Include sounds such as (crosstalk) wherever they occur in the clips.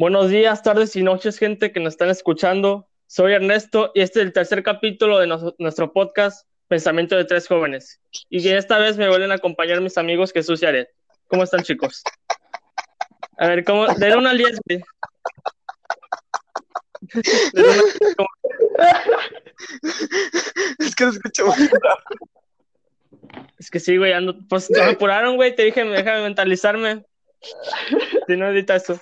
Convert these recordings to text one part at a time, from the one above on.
Buenos días, tardes y noches, gente que nos están escuchando. Soy Ernesto y este es el tercer capítulo de nuestro podcast Pensamiento de Tres Jóvenes. Y esta vez me vuelven a acompañar mis amigos Jesús y Aret. ¿Cómo están, chicos? A ver, ¿cómo? Den una al 10, güey. Es que no escucho muy Es que sí, güey, ando, pues me apuraron, güey, te dije, déjame mentalizarme. Si no edita eso.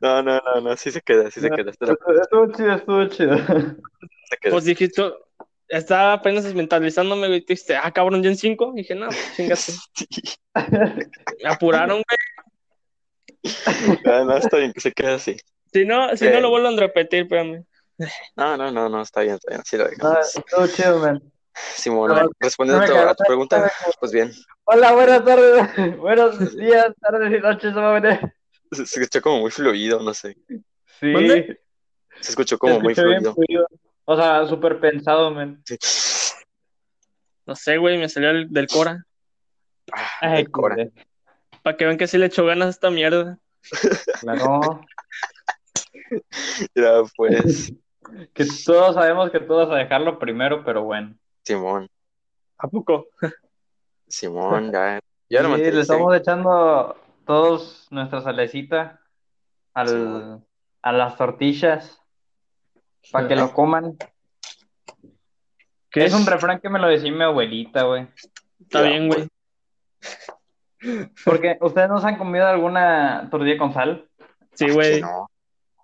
No, no, no, no, sí se queda, sí se queda. Estuvo chido, estuvo chido. queda. Pues dijiste, estaba apenas mentalizándome, güey, te dijiste, ah, cabrón, ya en 5. Dije, no, pues, chingate. (laughs) Me apuraron, güey. No, no, está bien que se quede así. Si no, si no lo vuelvo a repetir, espérame. No, no, no, no, está bien, está bien, lo No, dejamos. estuvo chido, man. Simón, no, respondiendo no a tu- a tu cagaste, pregunta, pues bien, Hola, buenas tardes. (laughs) Buenos días, tardes y noches, jóvenes. Se, se escuchó como muy fluido, no sé. Sí. ¿Mande? Se escuchó se como muy fluido. fluido. O sea, súper pensado, man. Sí. No sé, güey, me salió el- del Cora. Ah, Ay, el Cora. Para que vean que sí le echo ganas a esta mierda. Claro. (laughs) Ya, pues, Que todos sabemos que tú vas a dejarlo primero, pero bueno. Simón, ¿A poco? Simón, ya, (laughs) ya lo Sí, le estamos echando todos nuestra salecita al, Sí. a las tortillas para que lo coman. ¿Qué Es un refrán que me lo decía mi abuelita, güey. Está bien, güey. Porque ustedes no se han comido alguna tortilla con sal Sí, Que güey, no,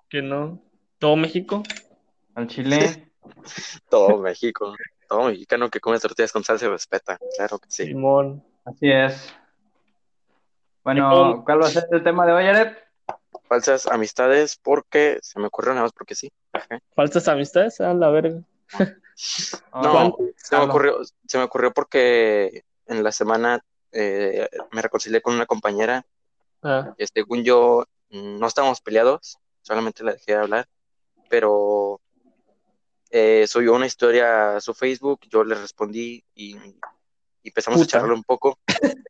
que no. Todo México. al chile. (laughs) todo México, todo mexicano que come tortillas con sal se respeta, claro que sí. Simón. Así es. Bueno. ¿cuál va a ser el tema de hoy, Aret? Falsas amistades porque se me ocurrió nada más porque sí. Ajá. Falsas amistades, a la verga. (laughs) No, se me Jalo. ocurrió, se me ocurrió porque en la semana eh, me reconcilié con una compañera Ah, según yo no estábamos peleados, solamente la dejé de hablar, pero eh, subió una historia a su Facebook, yo le respondí y, y empezamos Puta. a charlar un poco,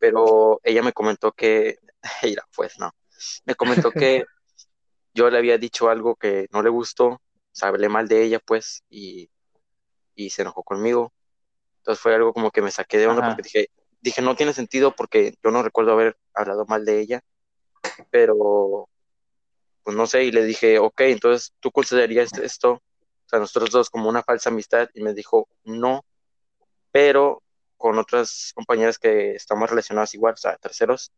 pero ella me comentó que, (laughs) pues no, me comentó que yo le había dicho algo que no le gustó, o sea, hablé mal de ella, pues, y, y se enojó conmigo. Entonces fue algo como que me saqué de onda Ajá. porque dije, dije, no tiene sentido porque yo no recuerdo haber hablado mal de ella, pero pues no sé, y le dije, ok, entonces tú considerarías esto, o sea, nosotros dos como una falsa amistad, y me dijo, no, pero con otras compañeras que estamos relacionadas igual, o sea, terceros,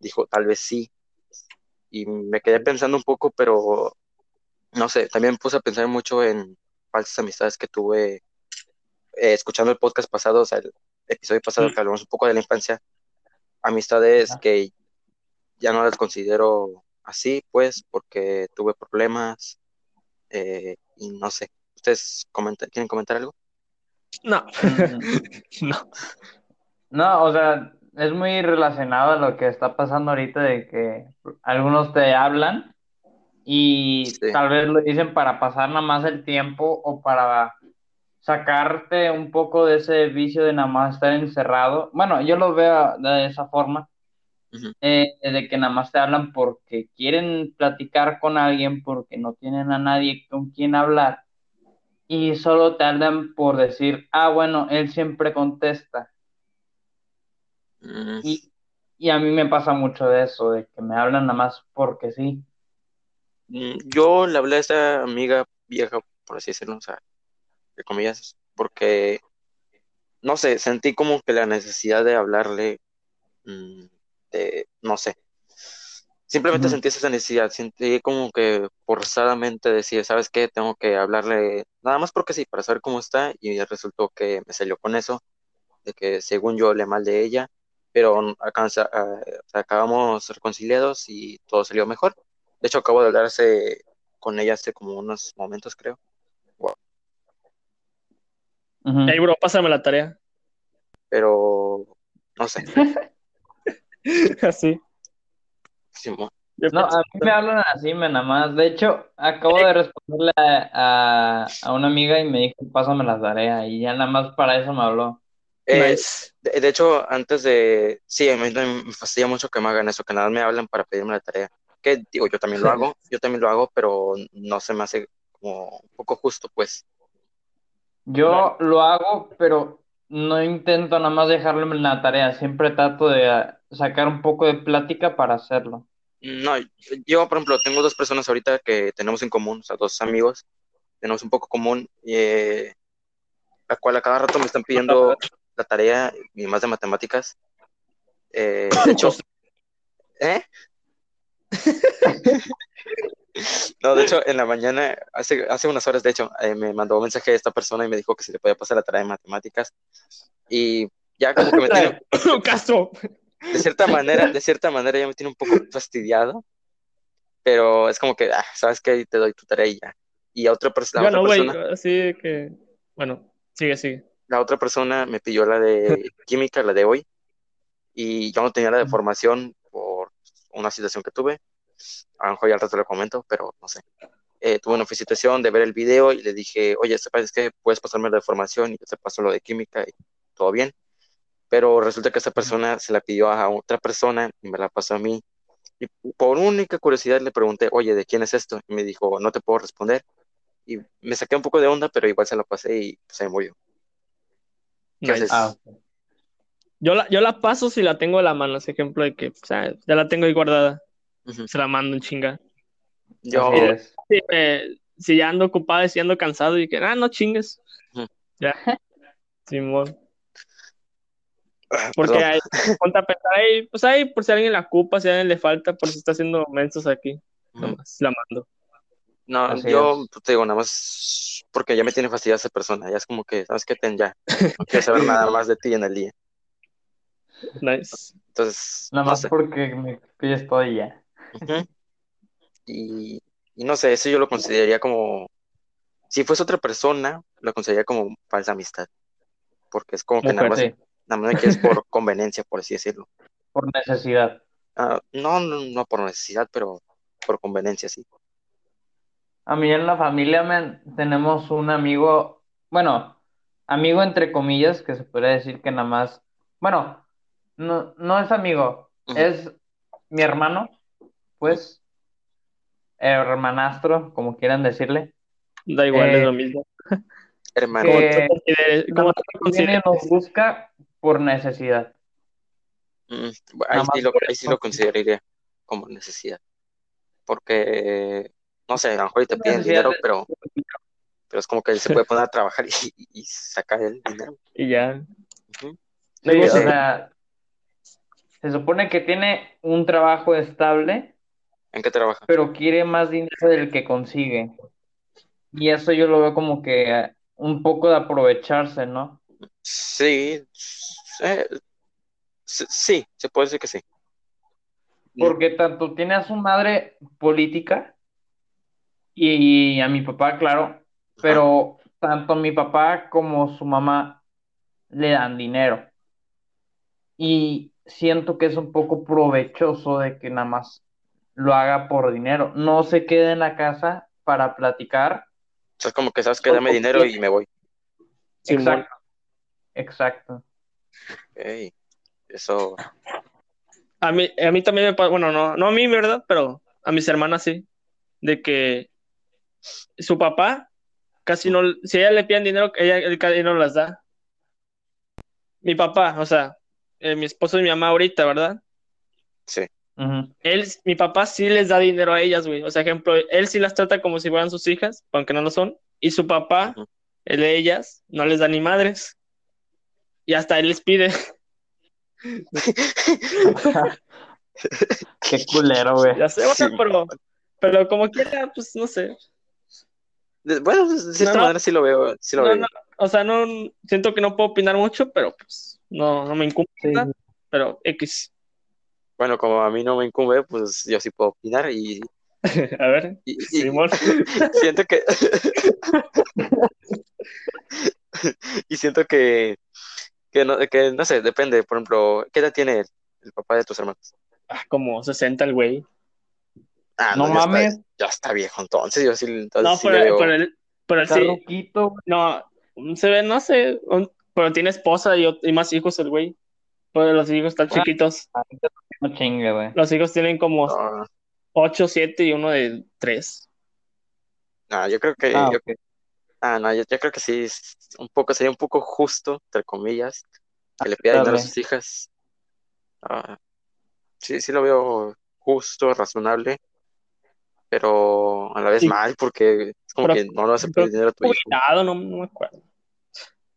dijo, tal vez sí, y me quedé pensando un poco, pero no sé, también me puse a pensar mucho en falsas amistades que tuve eh, escuchando el podcast pasado, o sea, el episodio pasado Mm. que hablamos un poco de la infancia, amistades que ya no las considero así, pues, porque tuve problemas eh, y no sé. ¿Ustedes comenta- quieren comentar algo? No, (laughs) no. No, o sea, es muy relacionado a lo que está pasando ahorita de que algunos te hablan y Sí. tal vez lo dicen para pasar nada más el tiempo o para sacarte un poco de ese vicio de nada más estar encerrado. Bueno, yo lo veo de esa forma, eh, de que nada más te hablan porque quieren platicar con alguien, porque no tienen a nadie con quien hablar y solo te hablan por decir, ah, bueno, él siempre contesta. Mm, Y, y a mí me pasa mucho de eso, de que me hablan nada más porque sí. mm, Yo le hablé a esta amiga vieja, por así decirlo, o sea, de comillas, porque, no sé, sentí como que la necesidad de hablarle, mm, de, no sé, simplemente sentí esa necesidad, sentí como que forzadamente decía, ¿sabes qué? Tengo que hablarle, nada más porque sí, para saber cómo está, y resultó que me salió con eso, de que según yo hablé mal de ella, pero alcanza, sea, acabamos reconciliados y todo salió mejor. De hecho, acabo de hablar hace- con ella hace como unos momentos, creo. Ey, bro, pásame la tarea. Pero no sé. (laughs) Así. No, a mí me hablan así, me nada más. De hecho, acabo de responderle a, a, a una amiga y me dijo, pásame la tarea. Y ya nada más para eso me habló. Nice. de, de hecho, antes de... Sí, a mí me fastidia mucho que me hagan eso, que nada más me hablan para pedirme la tarea. que, digo, yo también lo hago, yo también lo hago, pero no se me hace como un poco justo, pues. Yo lo hago, pero no intento nada más dejarlo en la tarea, siempre trato de sacar un poco de plática para hacerlo. No, yo, por ejemplo, tengo dos personas ahorita que tenemos en común, o sea, dos amigos, tenemos un poco común, eh, la cual a cada rato me están pidiendo la tarea y más de matemáticas. Eh, de hecho, ¿eh? (laughs) No, de hecho, en la mañana, hace, hace unas horas, de hecho, eh, me mandó un mensaje de esta persona y me dijo que se le podía pasar la tarea de matemáticas. Y ya como que me (laughs) tiene, Castro. De cierta manera, de cierta manera ya me tiene un poco fastidiado. Pero es como que, ah, ¿sabes qué? Te doy tu tarea y ya. Y a otra, Bueno, persona, así que. Bueno, sigue, sigue. la otra persona me pidió la de química, la de hoy. Y yo no tenía la de formación por una situación que tuve. A lo mejor ya al rato lo comento, pero no sé. Eh, tuve una felicitación de ver el video y le dije, oye, sepas, que puedes pasarme la de formación y yo te paso lo de química y todo bien. Pero resulta que esa persona se la pidió a otra persona y me la pasó a mí. Y por única curiosidad le pregunté, oye, ¿de quién es esto? Y me dijo, no te puedo responder. Y me saqué un poco de onda, pero igual se la pasé y pues, se murió. ¿Qué Nice. Ah. Yo la, yo la paso si la tengo a la mano, ese ejemplo de que, o sea, ya la tengo ahí guardada. Se la mando en chinga. Yo, eh, si ya ando ocupado y si ando cansado y que, ah, no chingues. Ya. Simón. Ah, Porque hay, ponte a pensar ahí, pues ahí, por si alguien la ocupa, si a alguien le falta, por si está haciendo mensos aquí. Nomás la mando. No, Así yo es. te digo nada más porque ya me tiene fastidiada esa persona. Ya es como que, ¿sabes qué? Ten ya. No quiero saber nada más de ti en el día. Nice. Entonces, Nada no más sé. porque me pides todo y ya. Y, y no sé, eso yo lo consideraría como, si fuese otra persona, lo consideraría como falsa amistad. Porque es como que nada más, nada más me quieres por (laughs) conveniencia, por así decirlo. por necesidad. Ah, no, no, no por necesidad, pero por conveniencia, sí. A mí en la familia tenemos un amigo, bueno, amigo entre comillas, que se podría decir que nada más, bueno, no, no es amigo, es mi hermano, pues, hermanastro, como quieran decirle, Da igual, Eh, es lo mismo. (laughs) Hermano, que- que consideres. y nos busca por necesidad. Mm, ahí sí lo, por ahí sí eso. lo consideraría como necesidad. Porque, no sé, a lo mejor te piden dinero, de- pero, pero es como que él se puede poner a trabajar y, y sacar el dinero. Y ya. Sí, o sea, se supone que tiene un trabajo estable, ¿En qué trabaja? pero quiere más dinero del que consigue. Y eso yo lo veo como que eh, un poco de aprovecharse, ¿no? Sí, eh, sí, se puede decir que sí. Porque tanto tiene a su madre política y a mi papá, claro, pero tanto mi papá como su mamá le dan dinero. Y siento que es un poco provechoso de que nada más lo haga por dinero. No se quede en la casa para platicar. O sea, es como que sabes que dame dinero y me voy. Exacto. Exacto. Ey, eso, A mí, a mí también me pasa, bueno, no, no a mí, ¿verdad? Pero a mis hermanas sí. De que su papá casi no, si a ella le piden dinero, ella él casi no las da. Mi papá, o sea, eh, mi esposo y mi mamá ahorita, ¿verdad? sí. Él, mi papá sí les da dinero a ellas, güey. O sea, ejemplo, él sí las trata como si fueran sus hijas, aunque no lo son. Y su papá, el de ellas, no les da ni madres. Y hasta él les pide. (laughs) Qué culero, güey. Ya sé, o sea, Sí. pero, pero como quiera, pues no sé. Bueno, de cierta No, manera sí lo veo, sí lo No, veo. no, o sea, no siento que no puedo opinar mucho, pero pues no, no me incumbe, Sí. ¿verdad? pero X. Bueno, como a mí no me incumbe, pues yo sí puedo opinar y, (laughs) A ver, y- y- Simón. siento que (laughs) y siento que que no, que no sé, depende, por ejemplo, ¿qué edad tiene el, el papá de tus hermanos? Ah, como 60 el güey. Ah, No ya mames. está, ya está viejo entonces, yo sí, entonces No, sí pero, veo- pero él, pero él Está sí, ruquito, no, se ve, no sé, un- pero tiene esposa y, y más hijos el güey. Pero los hijos están Ah. chiquitos. No chingue, güey. Los hijos tienen como Ah, 8, 7 y uno de 3. No, yo creo que. Ah, yo- ok. Ah, no, yo, yo creo que sí, es un poco, sería un poco justo, entre comillas, que le pida dinero a sus hijas. Ah, sí, sí lo veo justo, razonable, pero a la vez Sí. mal, porque es como Pero- que no le vas a pedir dinero a tu hijo. Jubilado, no, no me acuerdo.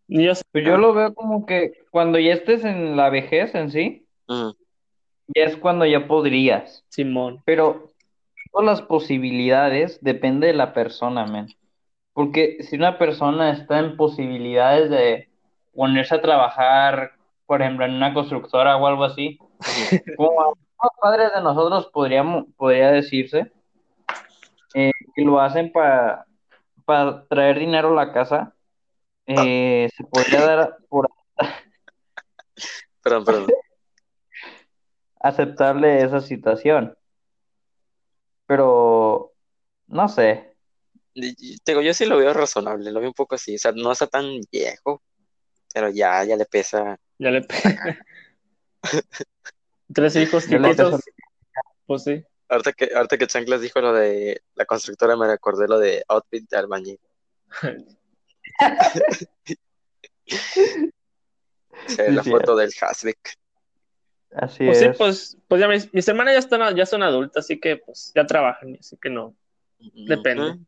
Yo sé. Pues yo lo veo como que cuando ya estés en la vejez en sí, Mm, ya es cuando ya podrías. Simón. Pero todas las posibilidades depende de la persona, men. Porque si una persona está en posibilidades de ponerse a trabajar, por ejemplo, en una constructora o algo así, (laughs) como a los padres de nosotros podríamos, podría decirse, eh, que lo hacen para, para traer dinero a la casa, eh, se podría dar por Perdón, perdón. (laughs) aceptarle esa situación. Pero, no sé. Digo, yo sí lo veo razonable, lo veo un poco así, o sea, no está tan viejo, pero ya, ya le pesa. Ya le (laughs) Tres hijos empezó- Pues sí. Ahorita que, ahorita que Chanclas dijo lo de la constructora, me recordé lo de outfit de albañil. (laughs) (laughs) Sí, Sí, la sí. foto del Haswick. Así Pues sí, es. pues, pues ya mis, mis hermanas ya están, ya son adultas, así que pues ya trabajan, así que no. Depende.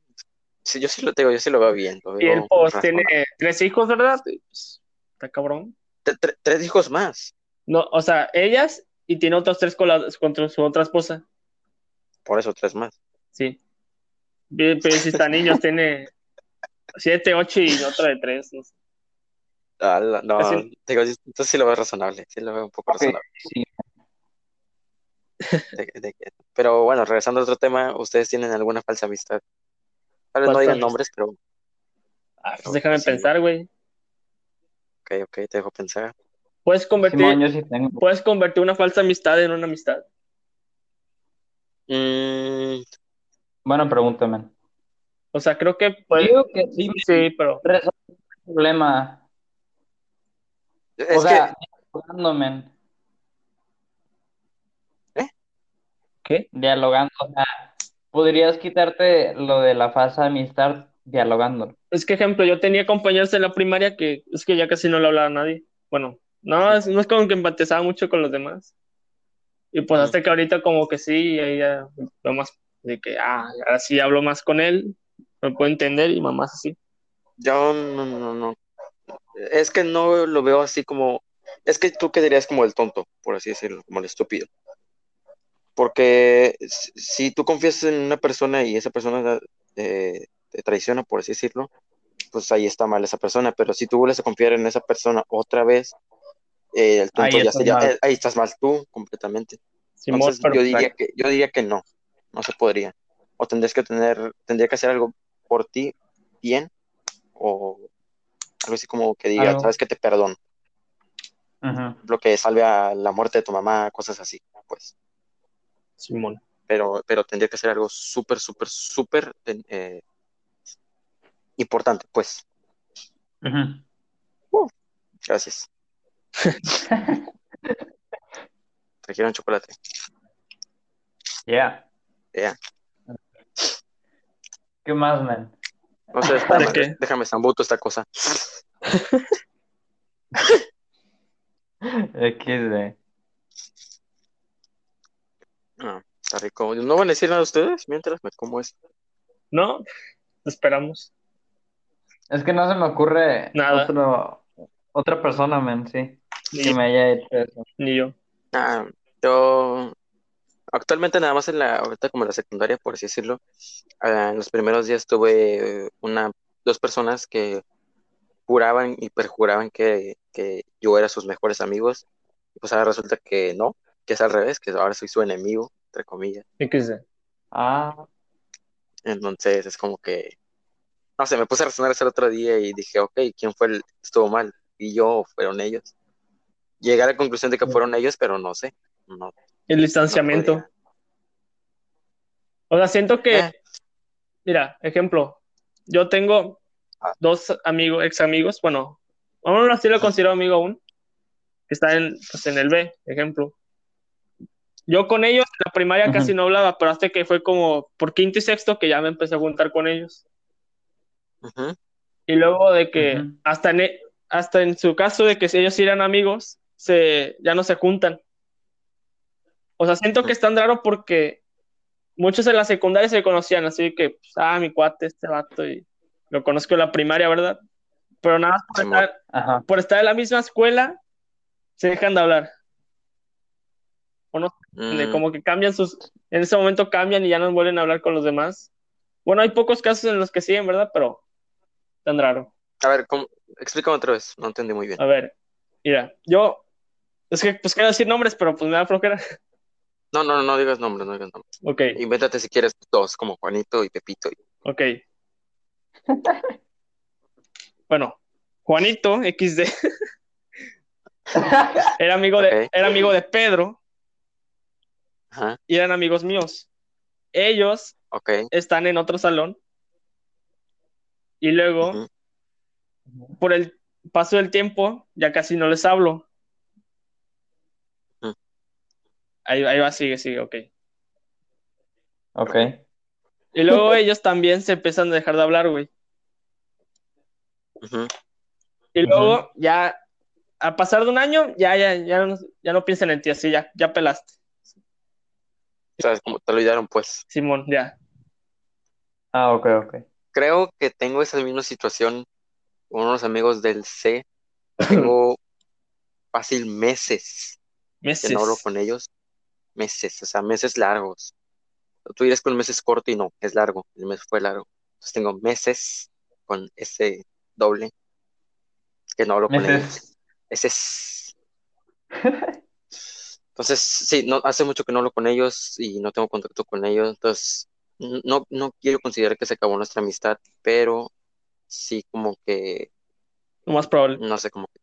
Sí, yo sí lo tengo, yo sí lo veo bien. Lo Y pues razonable. tiene tres hijos, ¿verdad? Pues, está cabrón. Tre- tre- tres hijos más, No, o sea, ellas y tiene otros tres con, la- con su otra esposa. por eso tres más. Sí. Pero si están niños, (laughs) tiene siete, ocho y otra de tres. no sé. Ah, la- no, digo, entonces sí lo veo razonable, sí lo veo un poco razonable. sí. De- de que- pero bueno, regresando al otro tema, ¿ustedes tienen alguna falsa amistad? Tal vez no digan nombres, pero Ah, pues déjame Sí. pensar, güey. ok, ok, te dejo pensar. Puedes convertir, Simón, yo sí tengo. puedes convertir una falsa amistad en una amistad. Mm, Bueno, pregúntame. O sea, creo que puede. Digo que sí, Sí, pero. resuelve el problema. es O sea, que, dialogando, men. ¿Qué? Dialogando, o sea, podrías quitarte lo de la falsa amistad dialogando. Es que, ejemplo, yo tenía compañeros en la primaria que es que ya casi no le hablaba a nadie. Bueno, no, es, no es como que empatizaba mucho con los demás. Y pues hasta que ahorita como que sí, y ahí ya veo más de que, ah, ahora sí hablo más con él, me puedo entender y mamás así. yo no, no, no. Es que no lo veo así como. Es que tú quedarías como el tonto, por así decirlo, como el estúpido. Porque si tú confías en una persona y esa persona eh, te traiciona, por así decirlo, pues ahí está mal esa persona. Pero si tú vuelves a confiar en esa persona otra vez, eh, el Ahí ya estás sería. mal. eh, ahí estás mal tú, completamente. Entonces yo diría que, yo diría que no, no se podría. O tendrías que tener, tendría que hacer algo por ti bien, o algo así como que diga, sabes que te perdono, lo que salve a la muerte de tu mamá, cosas así, pues. Simón. Pero, pero tendría que ser algo súper, súper, súper eh, importante, pues. Gracias. Te quiero un chocolate. Yeah. Ya. ¿Qué más, man? No sé, qué? déjame zambuto esta cosa. (laughs) XD. Ah, está rico. ¿No van a decir nada a ustedes mientras me como esto? ¿No? Esperamos. Es que no se me ocurre Nada. otro, otra persona, man, sí, Ni, que me haya hecho eso. ni yo. Ah, yo actualmente nada más en la, ahorita como en la secundaria, por así decirlo, ah, en los primeros días tuve una, dos personas que juraban y perjuraban que, que yo era sus mejores amigos, y pues ahora resulta que no, que es al revés, que ahora soy su enemigo, entre comillas. XD. Ah, Entonces es como que, no sé, me puse a razonar eso el otro día y dije, ok, ¿quién fue el que estuvo mal? ¿Y yo o fueron ellos? Llegué a la conclusión de que fueron ellos, pero no sé, no, El distanciamiento. O sea, siento que, Eh. mira, ejemplo, yo tengo Ah. dos amigos, ex amigos, bueno, aún así lo considero amigo aún, que está en, pues, en el B, ejemplo. Yo con ellos en la primaria casi no hablaba, pero hasta que fue como por quinto y sexto que ya me empecé a juntar con ellos. Y luego de que hasta, en, e- hasta en su caso de que si ellos eran amigos, se, ya no se juntan. O sea, siento que es tan raro porque muchos en la secundaria se conocían, así que, pues, ah, mi cuate, este vato, y lo conozco en la primaria, ¿verdad? Pero nada más por, estar, por estar en la misma escuela, se dejan de hablar. De Mm, como que cambian sus, en ese momento cambian y ya no vuelven a hablar con los demás. Bueno, hay pocos casos en los que siguen, ¿verdad? Pero tan raro. A ver, ¿cómo? explícame otra vez, no entendí muy bien. A ver, mira, yo, es que pues quiero decir nombres, pero pues me da flojera. No, no, no digas nombres, no digas nombres. Ok, Invéntate si quieres dos, como Juanito y Pepito. y- ok. Bueno, Juanito XD (laughs) era amigo de, era amigo de Pedro Ajá, y eran amigos míos. Ellos ok. están en otro salón y luego, por el paso del tiempo, ya casi no les hablo. Ahí, ahí va, sigue, sigue, ok. Ok. Y luego (laughs) ellos también se empiezan a dejar de hablar, güey. Y luego ya, a pasar de un año, ya, ya, ya no, ya no piensan en ti, así ya, ya pelaste. ¿Sabes cómo te lo olvidaron, pues? Simón, ya. Ah, ok, ok. Creo que tengo esa misma situación con unos amigos del C. Tengo (clears throat) fácil meses que Meses. no hablo con ellos. Meses, o sea, meses largos. Tú dirás que un mes es corto y no, es largo. El mes fue largo. Entonces tengo meses con ese doble que no hablo con Meses. ellos. Ese es. (laughs) Entonces, sí, no, hace mucho que no hablo con ellos y no tengo contacto con ellos. Entonces, no, no quiero considerar que se acabó nuestra amistad, pero sí como que, Lo más probable. no sé, como que,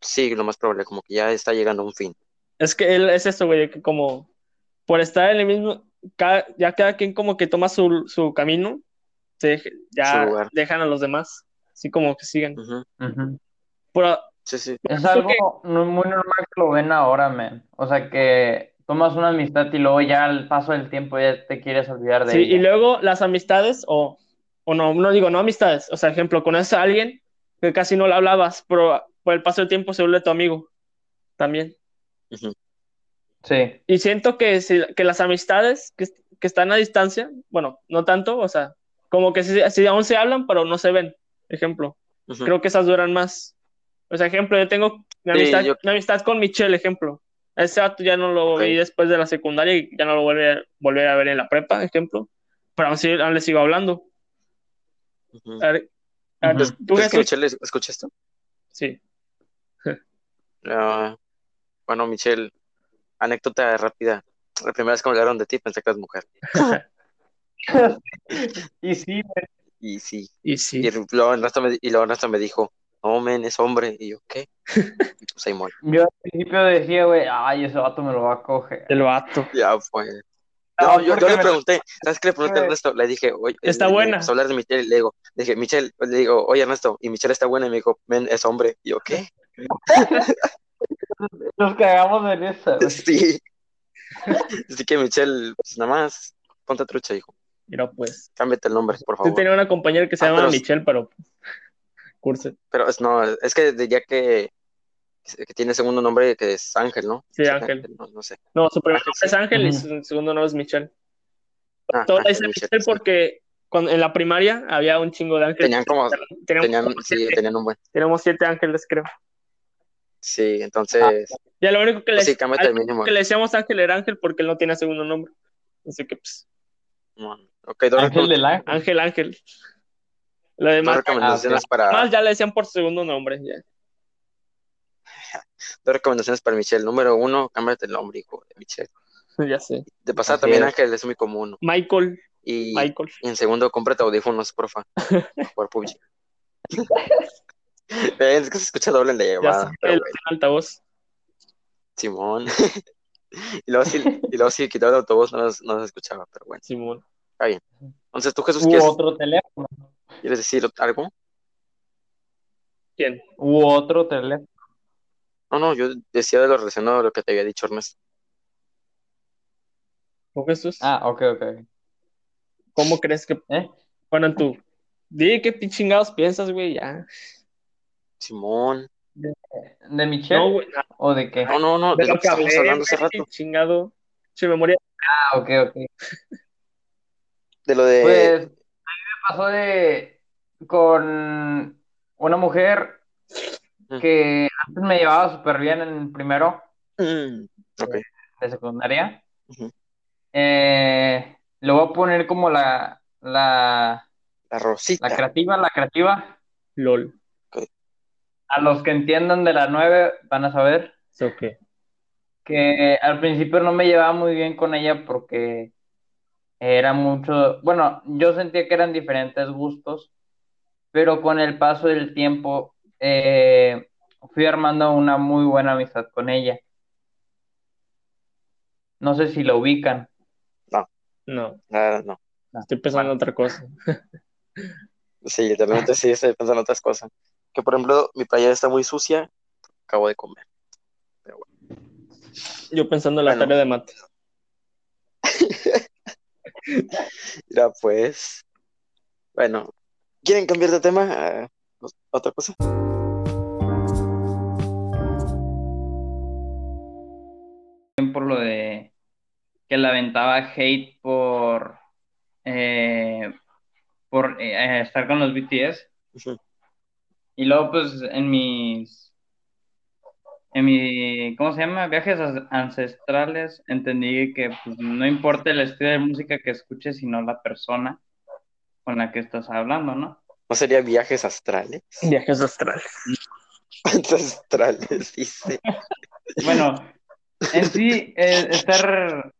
sí, lo más probable, como que ya está llegando a un fin. Es que él es eso, güey, que como por estar en el mismo, cada- ya cada quien como que toma su, su camino, se Su ya dejan a los demás, así como que siguen. Ujú. Ujú. Pero, Sí, sí. Es algo muy normal que lo ven ahora, man. O sea, que tomas una amistad y luego ya al paso del tiempo ya te quieres olvidar de sí, y ella. luego las amistades, o, o no, no digo, no amistades, o sea, ejemplo, conoces a alguien que casi no le hablabas, pero por el paso del tiempo se vuelve tu amigo también. Sí. Y siento que, si- que las amistades que, que están a distancia, bueno, no tanto, o sea, como que si, si aún se hablan, pero no se ven, ejemplo. Creo que esas duran más. O sea, ejemplo, yo tengo mi Sí, amistad, yo- mi amistad con Michelle, ejemplo. Ese vato ya no lo Ok. vi después de la secundaria y ya no lo vuelve a, volver a ver en la prepa, ejemplo. Pero aún, sí, aún le sigo hablando. Ujú. A ver, a ver, Ujú. ¿tú ¿Crees que Jesús? Michelle escucha esto? Sí. (laughs) Ah, bueno, Michelle, anécdota rápida. La primera vez que me hablaron de ti pensé que eras mujer. (laughs) Y sí, güey. Y sí. Y Y sí. luego Ernesto me, y luego Ernesto me dijo, no, men, es hombre. Y yo, ¿qué? Y pues ahí muere. yo al principio decía, güey, ay, ese vato me lo va a coger. El vato. Ya fue. No, yo, yo le me- pregunté, ¿sabes qué le pregunté a. Ernesto? Le dije, oye, Está le- le buena. a hablar de Michelle y le digo, le dije, Michelle, le digo, oye Ernesto, y Michelle está buena y me dijo, men, es hombre. Y yo, ¿qué? (laughs) Nos cagamos en esa, güey. Sí. Así que Michelle, pues nada más, ponte trucha, hijo. Mira, pues. Cámbiate el nombre, por Yo favor. tenía una compañera que se Ah, llama pero- Michelle, pero curse. Pero es, no, es que de- ya que, que tiene segundo nombre que es Ángel, ¿no? Sí, Ángel. No, no sé. No, su primer nombre es Ángel y su segundo nombre es Michelle. Ah, Todos Ángel, Michelle, porque cuando, en la primaria había un chingo de ángeles. Tenían como, Teníamos, tenían, como sí, siete, tenían un buen. teníamos siete ángeles, creo. Sí, entonces, Ya lo único que le, pues que le decíamos Ángel era Ángel porque él no tiene segundo nombre. Así que, pues, Bueno, Ok, dos, Ángel Ángel. Ángel, Lo dos recomendaciones Ah, para, más ya le decían por segundo nombre. Ya. (laughs) dos recomendaciones para Michelle. Número uno, cámbiate el nombre, hijo de Michelle. (laughs) ya sé. De pasada Así también es. Ángel es muy común. Michael, Y, Michael. y en segundo, cómprate audífonos, porfa. (laughs) Por PUBG. Ven, es que se escucha doble en la llamada. sé, el bueno, altavoz. Simón. y luego sí, y luego sí quitaba el autobús, no no nos escuchaba, pero bueno. Simón. Entonces, ¿tú, Jesús, quieres, otro teléfono. Quieres decir algo? ¿Quién? Hubo otro teléfono. No, no, yo decía de lo relacionado a lo que te había dicho Ernesto. ¿O Jesús? Ah, ok, ok. ¿Cómo crees que ¿Eh? bueno tú? Di qué chingados piensas, güey, ya. Simón. ¿De Michelle No, güey, o de qué? No, no, no, de, de lo lo que hablé, hablando hace rato. chingado. Che, memoria. Ah, ok, ok. De lo de. Pues pasó de con una mujer Mm. que antes me llevaba súper bien en primero Mm, de secundaria. Eh, le voy a poner como la, la, La Rosita. la creativa, la creativa. LOL. A los que entiendan de la nueve van a saber ¿Eso qué? que al principio no me llevaba muy bien con ella porque era mucho, bueno, yo sentía que eran diferentes gustos, pero con el paso del tiempo eh, fui armando una muy buena amistad con ella. No sé si la ubican. No, Ah, no. estoy pensando en otra cosa. (laughs) Sí, literalmente sí, estoy pensando en otras cosas. Que por ejemplo, mi playera está muy sucia. Acabo de comer. Yo pensando en la Bueno. tarea de mate. (laughs) Mira, pues. Bueno, ¿quieren cambiar de tema? ¿Otra cosa? por lo de que la aventaba hate por eh, por eh, estar con los BTS y luego pues en mis en mi ¿cómo se llama? viajes ancestrales entendí que pues, no importa el estilo de música que escuches sino la persona con la que estás hablando, ¿no? ¿No sería viajes astrales? Viajes astrales. (laughs) Ancestrales, dice. (laughs) Bueno, en sí eh, estar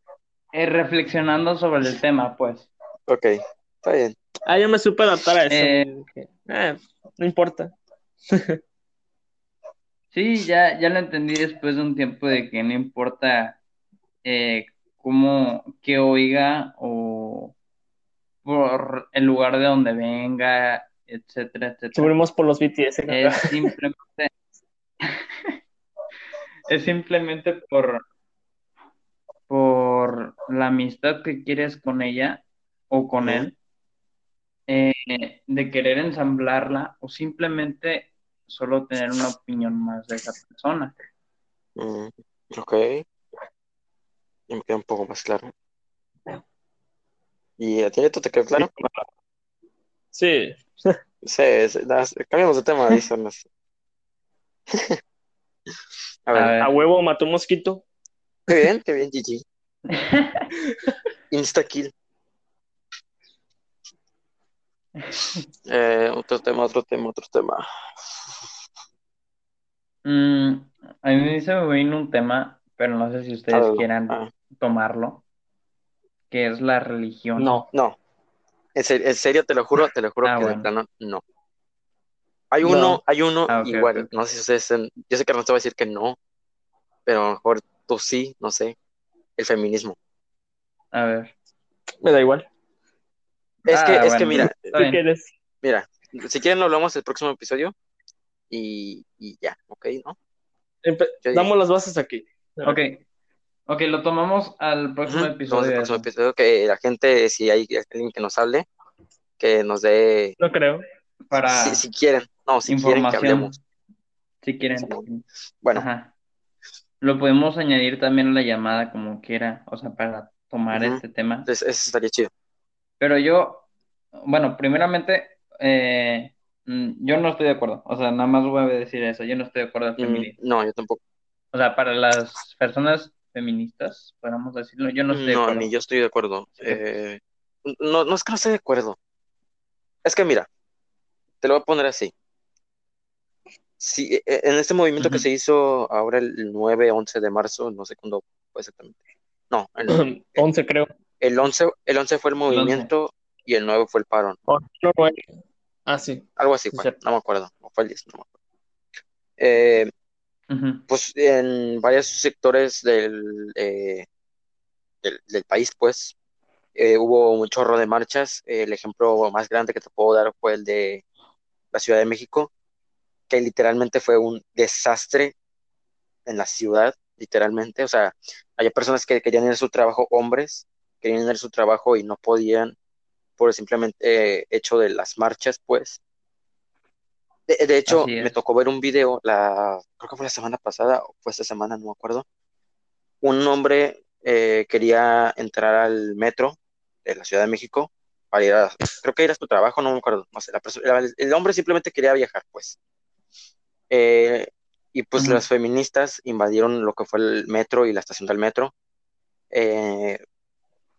eh, reflexionando sobre el tema, pues. Ok, está bien. Ah, yo me supe adaptar a eso. Eh, "Ah, no importa. (laughs) Sí, ya, ya lo entendí después de un tiempo de que no importa eh, cómo, qué oiga o por el lugar de donde venga, etcétera, etcétera. Subimos por los BTS. Es simplemente, (laughs) es simplemente por, por la amistad que quieres con ella o con él, eh, de querer ensamblarla o simplemente solo tener una opinión más de esa persona. Mm, ok. Ya me queda un poco más claro. ¿Y a ti esto te quedó claro? Sí. Sí, cambiamos de tema, dice Ernesto. (laughs) A ver, A ver. A huevo mató un mosquito. qué bien, qué bien, GG. (laughs) Insta-kill. Eh, otro tema, otro tema, otro tema. Mm, a mí se me vino un tema, pero no sé si ustedes quieran Ah, tomarlo, que es la religión. No. no, en ser- en serio, te lo juro, te lo juro Ah, que de bueno. plano, no. Hay No. uno, hay uno Ah, igual, no sé si ustedes, yo sé que Ernesto va a decir que no, pero a lo mejor tú sí, no sé, el feminismo. A ver. Me da igual. Es que, Ah, es que mira, Está ¿Qué bien. quieres? mira, si quieren lo hablamos el próximo episodio y, y ya, ok, ¿no? Empe- Yo digo. Damos las bases aquí. Ok. Ok, lo tomamos al próximo episodio. Al próximo que la gente, si hay alguien que nos hable, que nos dé, No creo. Para si, si quieren, no, si quieren que información. hablemos. Si quieren. Bueno, Ajá. Lo podemos añadir también a la llamada como quiera, o sea, para tomar este tema. eso estaría chido. Pero yo, bueno, primeramente, eh, mm, yo no estoy de acuerdo. O sea, nada más voy a decir eso. Yo no estoy de acuerdo al Mm, feminismo. no, yo tampoco. O sea, para las personas feministas, podemos decirlo, yo no estoy de No, acuerdo. ni yo estoy de acuerdo. Sí. Eh, no, no es que no esté de acuerdo. Es que mira, te lo voy a poner así. Si, eh, en este movimiento que se hizo ahora el 9, 11 de marzo, no sé cuándo fue exactamente. No, el, (clears throat) 11 creo. El 11, el 11 fue el 11. movimiento y el 9 fue el paro. O no, nueve. Ah, sí. Algo así Sí, fue, no me acuerdo. O fue el 10, no me acuerdo. Eh, pues en varios sectores del, eh, del, del país, pues, eh, hubo un chorro de marchas. Eh, el ejemplo más grande que te puedo dar fue el de la Ciudad de México, que literalmente fue un desastre en la ciudad, literalmente. O sea, había personas que querían ir a su trabajo, hombres, querían a su trabajo y no podían por simplemente hecho de las marchas, pues. De, hecho, me tocó ver un video, la, creo que fue la semana pasada, o fue esta semana, no me acuerdo. Un hombre eh, quería entrar al metro de la Ciudad de México para ir a, creo que ir a su trabajo, no me acuerdo, no sé, el hombre simplemente quería viajar, pues. Eh, y pues las feministas invadieron lo que fue el metro y la estación del metro. Eh,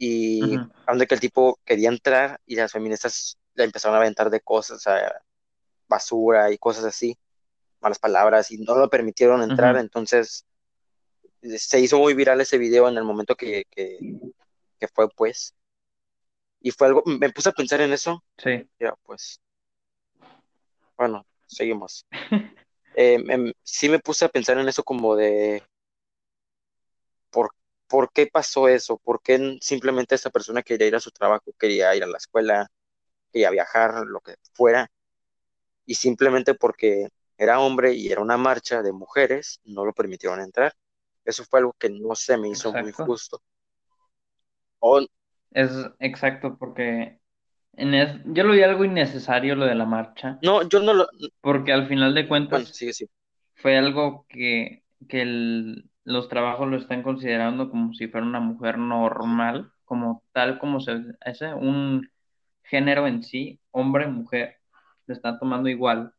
y donde que el tipo quería entrar y las feministas le empezaron a aventar de cosas, basura y cosas así, malas palabras, y no lo permitieron entrar. Entonces se hizo muy viral ese video en el momento que, que, que fue, pues. Y fue algo, me puse a pensar en eso. Sí. Ya, pues. Bueno, seguimos. (laughs) eh, sí me puse a pensar en eso como de ¿por, ¿por qué pasó eso? ¿Por qué simplemente esta persona quería ir a su trabajo, quería ir a la escuela, quería viajar, lo que fuera? Y simplemente porque era hombre y era una marcha de mujeres, no lo permitieron entrar. Eso fue algo que no se me hizo muy justo. es exacto, porque en yo lo vi algo innecesario lo de la marcha. No, yo no lo. Porque al final de cuentas. sí, sí. Fue algo que, que los trabajos lo están considerando como si fuera una mujer normal, como tal como se ese un género en sí, hombre, mujer, lo están tomando igual.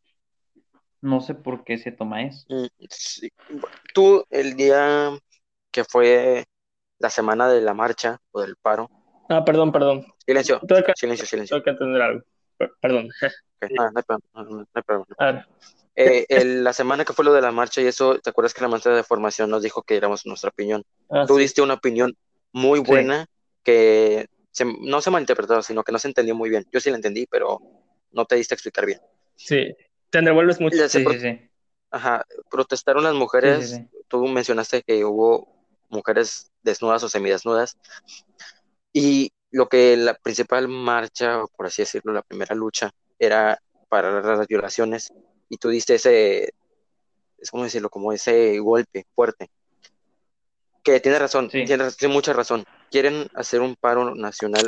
No sé por qué se toma eso. Mm, Tú, el día que fue la semana de la marcha o del paro, Ah, perdón, perdón. Silencio, silencio, silencio. Tengo que entender algo. Perdón. no, no hay problema. La semana que fue lo de la marcha y eso, ¿te acuerdas que la maestra de formación nos dijo que éramos nuestra opinión? Ah, Tú diste una opinión muy buena que no se malinterpretó, sino que no se entendió muy bien. Yo sí la entendí, pero no te diste a explicar bien. Sí, te devuelves mucho. Sí, sí, Ajá, protestaron las mujeres. Tú mencionaste que hubo mujeres desnudas o semidesnudas y lo que la principal marcha, o por así decirlo, la primera lucha, era para las violaciones. Y tú diste ese, es como decirlo, como ese golpe fuerte. Que tiene razón, tiene, mucha razón. Quieren hacer un paro nacional,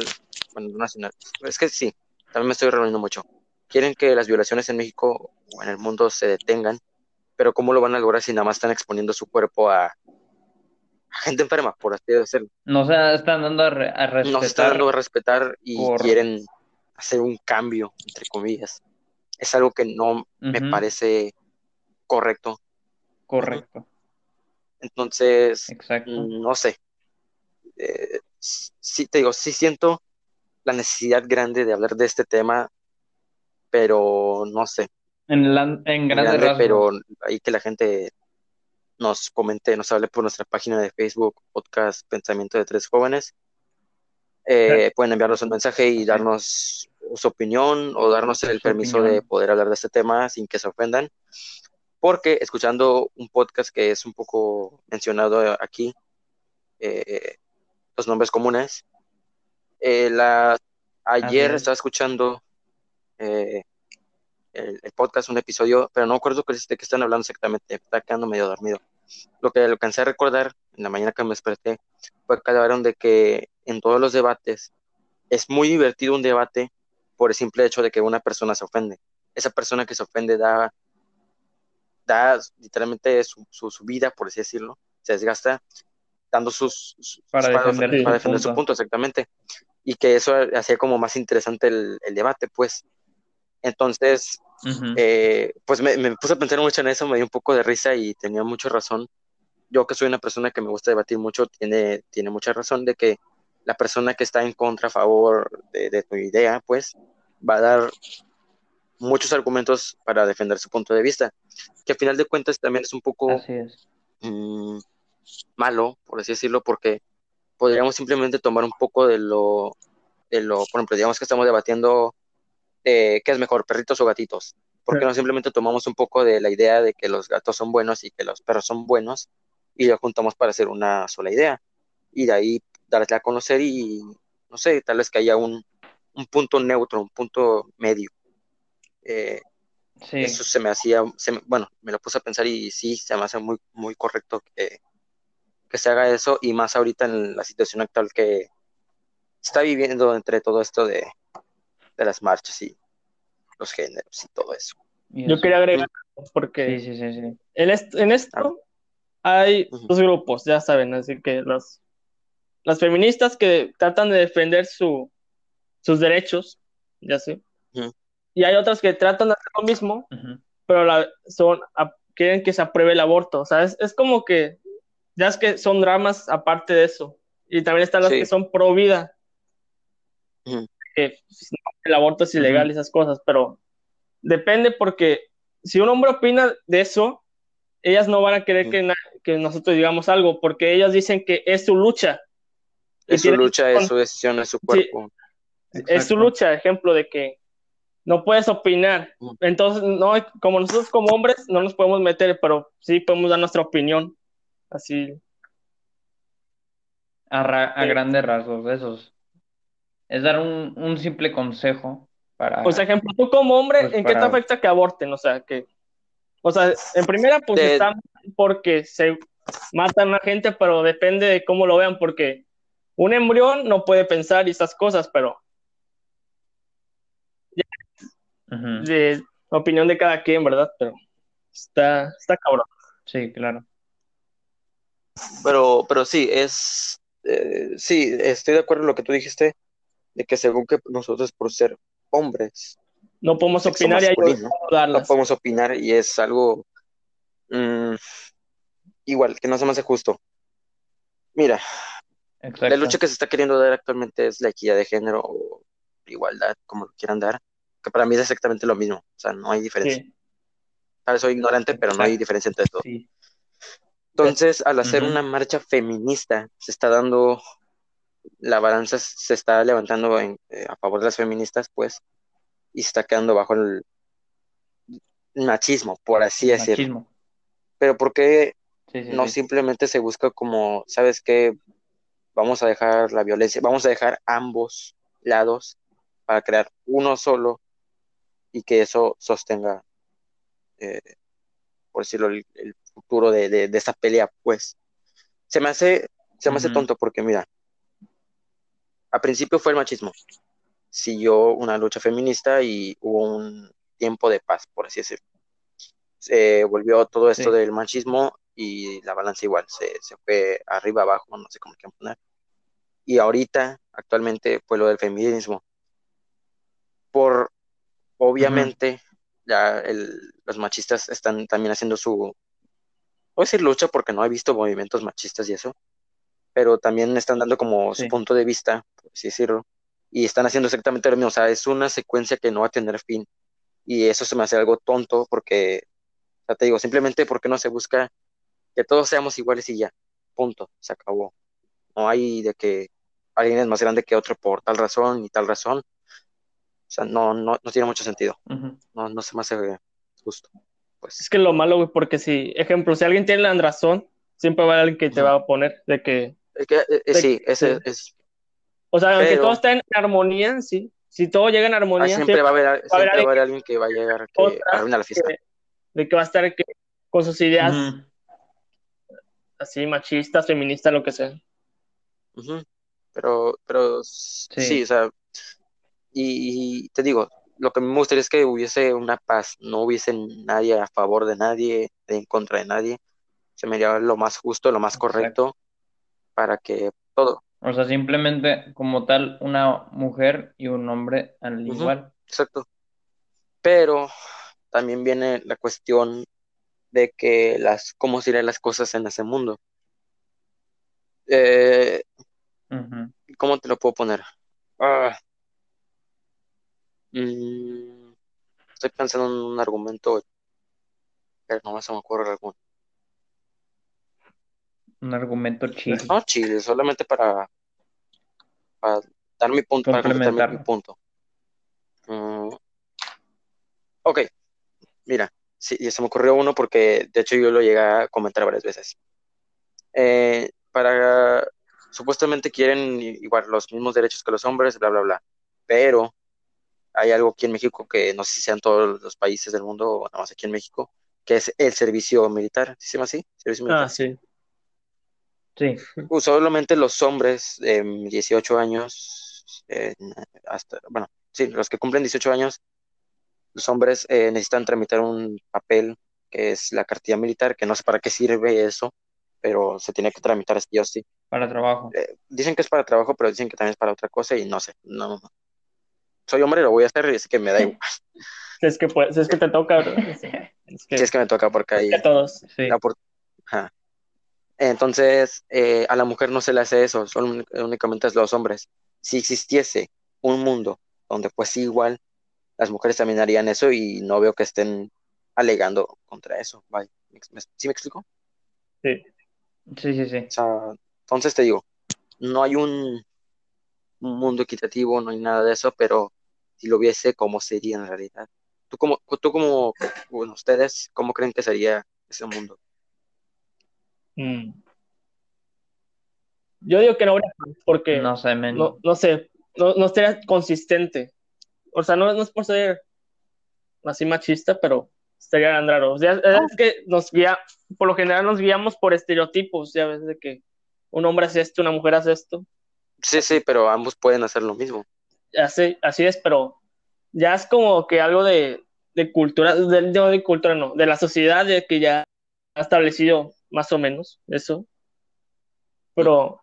bueno, nacional. Es que sí, también me estoy reuniendo mucho. Quieren que las violaciones en México o en el mundo se detengan, pero ¿cómo lo van a lograr si nada más están exponiendo su cuerpo a, gente enferma, por así decirlo. No se están dando a, respetar. No se están dando a respetar y quieren hacer un cambio, entre comillas. Es algo que no me parece correcto. Correcto. Entonces, Exacto. no sé. Eh, sí, te digo, sí siento la necesidad grande de hablar de este tema, pero no sé. En, la, en grande, pero hay que la gente nos comente, nos hable por nuestra página de Facebook, podcast Pensamiento de Tres Jóvenes. Eh, pueden enviarnos un mensaje y darnos su opinión o darnos el permiso de poder hablar de este tema sin que se ofendan. Porque escuchando un podcast que es un poco mencionado aquí, eh, los nombres comunes, eh, la, ayer estaba escuchando el, podcast, un episodio, pero no recuerdo de qué están hablando exactamente, está quedando medio dormido lo que alcancé a recordar en la mañana que me desperté fue que hablaron de que en todos los debates es muy divertido un debate por el simple hecho de que una persona se ofende. Esa persona que se ofende da, da literalmente su, su, vida, por así decirlo, se desgasta dando sus, para, defender, su, punto. exactamente. Y que eso hacía como más interesante el, el debate, pues. Entonces, eh, pues me, puse a pensar mucho en eso, me dio un poco de risa y tenía mucha razón. Yo que soy una persona que me gusta debatir mucho, tiene, tiene mucha razón de que la persona que está en contra, a favor de, tu idea, pues va a dar muchos argumentos para defender su punto de vista, que a final de cuentas también es un poco mm, malo, por así decirlo, porque podríamos simplemente tomar un poco de lo, de lo, por ejemplo, digamos que estamos debatiendo ¿qué es mejor, perritos o gatitos? Porque no simplemente tomamos un poco de la idea de que los gatos son buenos y que los perros son buenos y lo juntamos para hacer una sola idea? Y de ahí darle a conocer y, no sé, tal vez que haya un, punto neutro, un punto medio. Eh, eso se me hacía, bueno, me lo puse a pensar y sí, se me hace muy, muy correcto que, que se haga eso y más ahorita en la situación actual que, está viviendo entre todo esto de, de las marchas y los géneros y todo eso. Y Yo quería agregar, porque Sí, sí, sí, sí. en, est- en esto hay Ujú. dos grupos, ya saben, así que los, las feministas que tratan de defender su, sus derechos, ya sé, y hay otras que tratan de hacer lo mismo, pero la, son, a- quieren que se apruebe el aborto, o sea, es, es como que, ya es que son dramas aparte de eso, y también están las Sí. que son pro vida, que pues, no, el aborto es ilegal esas cosas, pero depende porque si un hombre opina de eso, ellas no van a querer que, na- que nosotros digamos algo, porque ellas dicen que es su lucha, Es su lucha, es su decisión, es su cuerpo. Exacto. su lucha, ejemplo de que no puedes opinar. Entonces, no, como nosotros como hombres no nos podemos meter, pero sí podemos dar nuestra opinión. Así, A, ra- a Sí. grandes rasgos de esos. Es dar un, un simple consejo para... o sea, ejemplo, tú como hombre, Pues ¿en qué te afecta que aborten? O sea, que, o sea, en primera, pues De- está mal porque se matan a gente, pero depende de cómo lo vean, porque un embrión no puede pensar y esas cosas, pero De opinión de cada quien, ¿verdad? Pero está, está cabrón. Sí, claro. Pero, pero sí, es, eh, sí, estoy de acuerdo en lo que tú dijiste, de que según que nosotros por ser hombres No podemos opinar y masculino. no podemos opinar y es algo mm, igual, que no se me hace justo. Mira, Exacto. la lucha que se está queriendo dar actualmente es la equidad de género o igualdad, como lo quieran dar, que para mí es exactamente lo mismo, o sea, no hay diferencia. Sí, Tal vez soy ignorante, pero no hay diferencia entre todo. Sí. Entonces, al hacer una marcha feminista, se está dando, la balanza se está levantando en- eh, a favor de las feministas, pues, y se está quedando bajo el machismo, por así decirlo. Machismo. Pero ¿por qué Sí, sí, no sí. simplemente se busca como, ¿sabes qué? Vamos a dejar la violencia, vamos a dejar ambos lados para crear uno solo y que eso sostenga, eh, por decirlo, el, el futuro de, de, de esa pelea, pues. Se me hace, se me hace Ujú. tonto porque, mira, a principio fue el machismo, siguió una lucha feminista y hubo un tiempo de paz, por así decirlo. Se volvió todo esto Sí. del machismo y la balanza igual, se, se fue arriba, abajo, no sé cómo quieran poner. Y ahorita, actualmente, fue lo del feminismo. Por, obviamente, ya el- los machistas están también haciendo su, voy a decir lucha porque no he visto movimientos machistas y eso, pero también están dando como Sí. su punto de vista, por así decirlo, y están haciendo exactamente lo mismo, o sea, es una secuencia que no va a tener fin, y eso se me hace algo tonto porque, o sea, te digo, simplemente porque no se busca que todos seamos iguales y ya, punto, se acabó. No hay de que alguien es más grande que otro por tal razón y tal razón, sea, no, no, no tiene mucho sentido, no, no se me hace justo, pues. es que lo malo, güey, porque si, ejemplo, si alguien tiene la razón, siempre va a haber alguien que te va a poner de que, Es que, eh, eh, De- sí, ese sí. es, o sea, aunque todo está en armonía, sí, si todo llega en ah, armonía, siempre va a haber, haber siempre va a alguien- haber alguien que va a llegar que Otra arruina la fiesta. que- de que va a estar que- con sus ideas así machistas, feministas, lo que sea. Pero, pero sí. Sí. o sea, y, y te digo, lo que me gustaría es que hubiese una paz, no hubiese nadie a favor de nadie, en contra de nadie. Se me haría lo más justo, lo más Exacto. correcto para que todo, O sea, simplemente como tal, una mujer y un hombre al igual. exacto. Pero también viene la cuestión de que las, cómo serían las cosas en ese mundo. Eh. ¿cómo te lo puedo poner? Ah, mm, estoy pensando en un argumento, pero no se me ocurre alguno. Un argumento chido. No, chile, solamente para, para dar mi punto, para completar mi, punto. Mm, ok, mira, sí, ya se me ocurrió uno porque de hecho yo lo llegué a comentar varias veces. Eh, para, supuestamente quieren igual los mismos derechos que los hombres, bla, bla, bla, pero hay algo aquí en México que no sé si sean todos los países del mundo o nada más aquí en México, que es el servicio militar, ¿sí se llama así? Servicio militar. Ah, sí. Sí. Uh, (laughs) solamente los hombres de 18 años eh, hasta, bueno, sí, los que cumplen 18 años, los hombres eh, necesitan tramitar un papel que es la cartilla militar, que no sé para qué sirve eso, pero se tiene que tramitar sí o sí. Para trabajo. Eh, dicen que es para trabajo, pero dicen que también es para otra cosa y no sé, no. Soy hombre, lo voy a hacer y es que me da igual. (laughs) Si es que, si es que te toca, ¿verdad? (laughs) Es que, Si es que me toca porque ahí... a todos. Sí. la opor- Ajá. Entonces, eh, a la mujer no se le hace eso, solo únicamente los hombres. Si existiese un mundo donde fuese igual, las mujeres también harían eso y no veo que estén alegando contra eso. Bye. ¿Me- me- ¿Sí me explico? Sí. Sí, sí, sí. O sea, entonces te digo, no hay un, un mundo equitativo, no hay nada de eso, pero si lo hubiese, ¿cómo sería en realidad? ¿Tú como, tú como, bueno, ustedes, cómo creen que sería ese mundo? Mm. Yo digo que no habría porque No sé, men. no, no sé, no, no sería consistente. O sea, no, no es por ser así machista, pero estaría tan raro. O sea, es que nos guía, por lo general nos guiamos por estereotipos, ya ves, de que un hombre hace esto, una mujer hace esto. Sí, sí, pero ambos pueden hacer lo mismo. Así, así es, pero ya es como que algo de, de cultura, de, no de cultura, no, de la sociedad, de que ya ha establecido más o menos eso. Pero,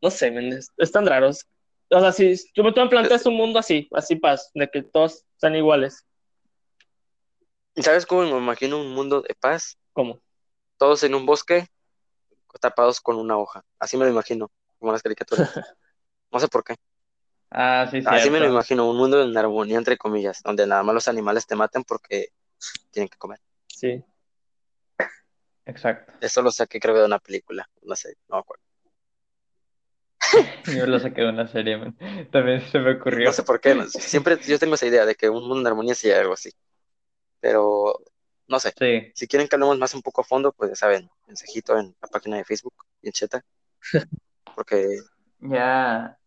no sé, men, es, es tan raro. O sea, si tú me tú me planteas un mundo así, así paz, de que todos están iguales, ¿Sabes cómo me imagino un mundo de paz? ¿cómo? Todos en un bosque, tapados con una hoja. Así me lo imagino, como las caricaturas. (laughs) No sé por qué. Ah, sí, Así me lo imagino, un mundo en armonía, entre comillas, donde nada más los animales te maten porque tienen que comer. Sí. Exacto. Eso lo saqué, creo, de una película. No sé, no me acuerdo. (laughs) Yo lo saqué de una serie, men. También se me ocurrió. No sé por qué. siempre yo tengo esa idea de que un mundo en armonía sería algo así. Pero, no sé. Sí. Si quieren que hablemos más un poco a fondo, pues ya saben, mensajito en la página de Facebook y en Cheta. (laughs) Porque Ya,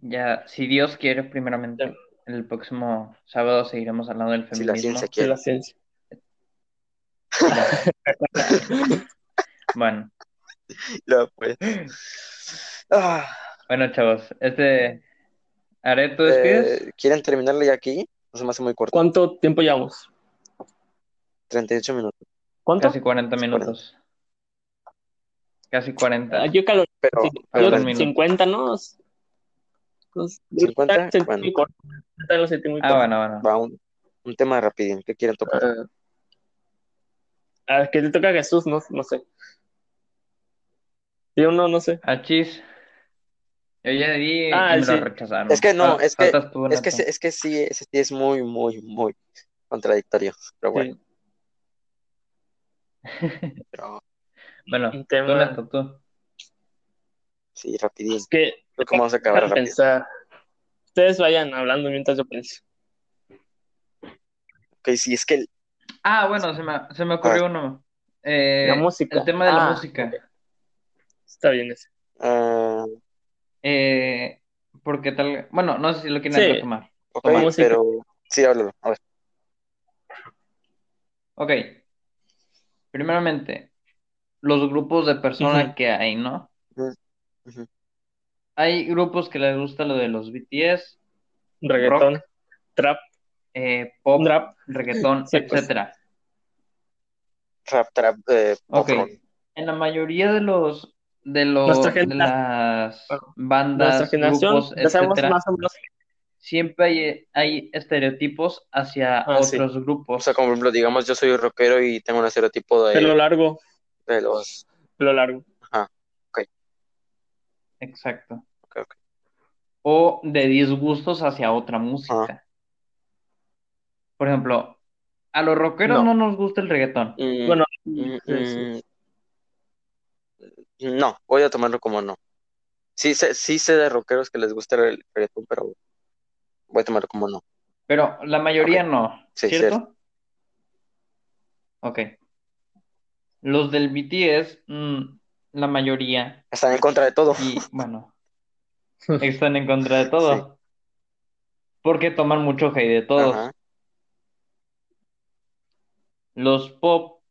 ya, si Dios quiere, primeramente, el próximo sábado seguiremos hablando del si la feminismo. ciencia quiere. la ciencia. (laughs) Bueno, No, pues. Ah, bueno, chavos, este, ¿Haré tú despides? eh, ¿quieren terminarle ya aquí? No se me hace muy corto. ¿Cuánto tiempo llevamos? 38 minutos. ¿Cuánto? Casi 40 minutos. Casi 40. Ah, yo calo- Pero, sí, pero yo dos minutos. 50, ¿no? Pues, 50, sentí bueno. muy corto. Ahorita lo sentí muy Ah, bueno, bueno. va un, un tema rapidín. ¿Qué quieren tocar? Ah, ah, que le toca a Jesús, no, no sé. Yo no, no sé. A Chis. Yo ya di Ah, y me sí. lo rechazaron. Es que no, es que- tú, Es que, es que sí, ese sí es muy, muy, muy contradictorio. Pero bueno, Sí. pero (laughs) Bueno, Un tú, tema- Neto, tú. Sí, rapidín. Es que que vamos a acabar rápido. pensar. Ustedes vayan hablando mientras yo pienso. Ok, sí, es que el- Ah, bueno, se me, se me ocurrió uno. Eh, La música. El tema de la Ah, música. Está bien ese. ah, Eh, porque tal. Bueno, no sé si lo quieren Sí. retomar. ok, Toma música. pero sí, háblalo. A ver. Ok. Primeramente, los grupos de personas que hay, ¿no? Hay grupos que les gusta lo de los BTS, Reggaetón, trap, eh, pop, rap. reggaetón, Sí, pues. etcétera. Rap, trap, eh, pop Ok. rock. En la mayoría de los de los de las bandas, grupos, etcétera, más o menos. siempre hay, hay estereotipos hacia Ah, sí. otros O grupos. sea, como por ejemplo, digamos, yo soy rockero y tengo un estereotipo Pelo de, largo, de los. pelo largo. Exacto. Ok, ok. O de disgustos hacia otra música. Por ejemplo, a los rockeros No. no, nos gusta el reggaetón. Mm, Bueno, mm, sí, sí. mm, no, voy a tomarlo como no. Sí sé, sí sé de rockeros que les gusta el reggaetón, pero voy a tomarlo como no. Pero la mayoría no, Sí, ¿cierto? Ok. Los del BTS, la mayoría, Están en contra de todo. y bueno, (laughs) están en contra de todo. Porque toman mucho hate de todos. Ajá. Los pop,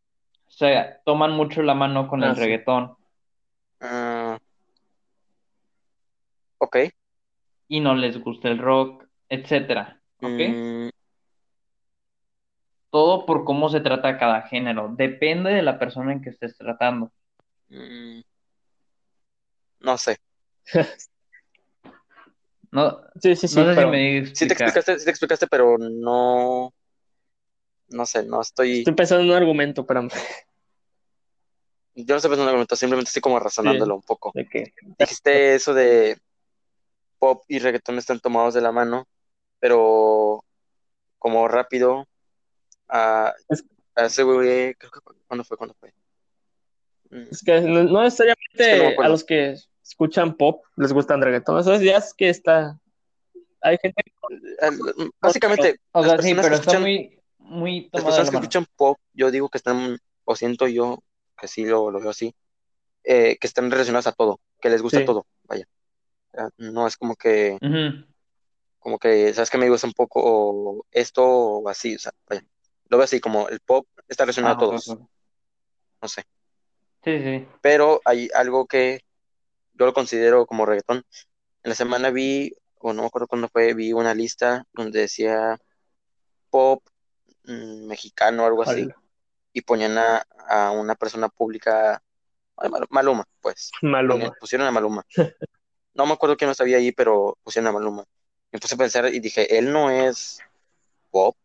o sea, toman mucho la mano con Ah, el sí. reggaetón. Ah, ok. y no les gusta el rock, etcétera. ¿Ok? Mm, Todo por cómo se trata cada género. Depende de la persona en que estés tratando. Mm, no sé. (laughs) No, Sí, sí, sí. no sé si me Sí te explicaste, sí te explicaste, pero no, no sé, no estoy, Estoy pensando en un argumento, espérame. yo no estoy pensando en argumentos, simplemente estoy como razonándolo un poco. De que, Dijiste eso de pop y reggaetón están tomados de la mano, pero como rápido, a, Es- a ese güey, creo que, ¿cuándo fue? ¿Cuándo fue? Mm, es que no, necesariamente Es que no me acuerdo. a los que escuchan pop les gustan reggaetón. Eso es ya es que está. Hay gente el- Básicamente, O las sea, sí, pero está escuchan, muy, muy las personas que mano. escuchan pop, yo digo que están, o siento yo, que sí lo, lo veo así, eh, que están relacionadas a todo, que les gusta Sí. todo, vaya. Sea, No es como que, como que, ¿sabes que me gusta un poco o esto o así? O sea, vaya. Lo veo así, como el pop está relacionado Ah, a todos, ok, ok. no sé. Sí, sí. Pero hay algo que yo lo considero como reggaetón. En la semana vi, o no me acuerdo cuándo fue, vi una lista donde decía pop mm, mexicano o algo así, y ponían a, a una persona pública, Maluma, pues, Maluma. pusieron a Maluma. (laughs) No me acuerdo quién más había ahí, pero pusieron a Maluma. Me puse a pensar y dije, él no es pop.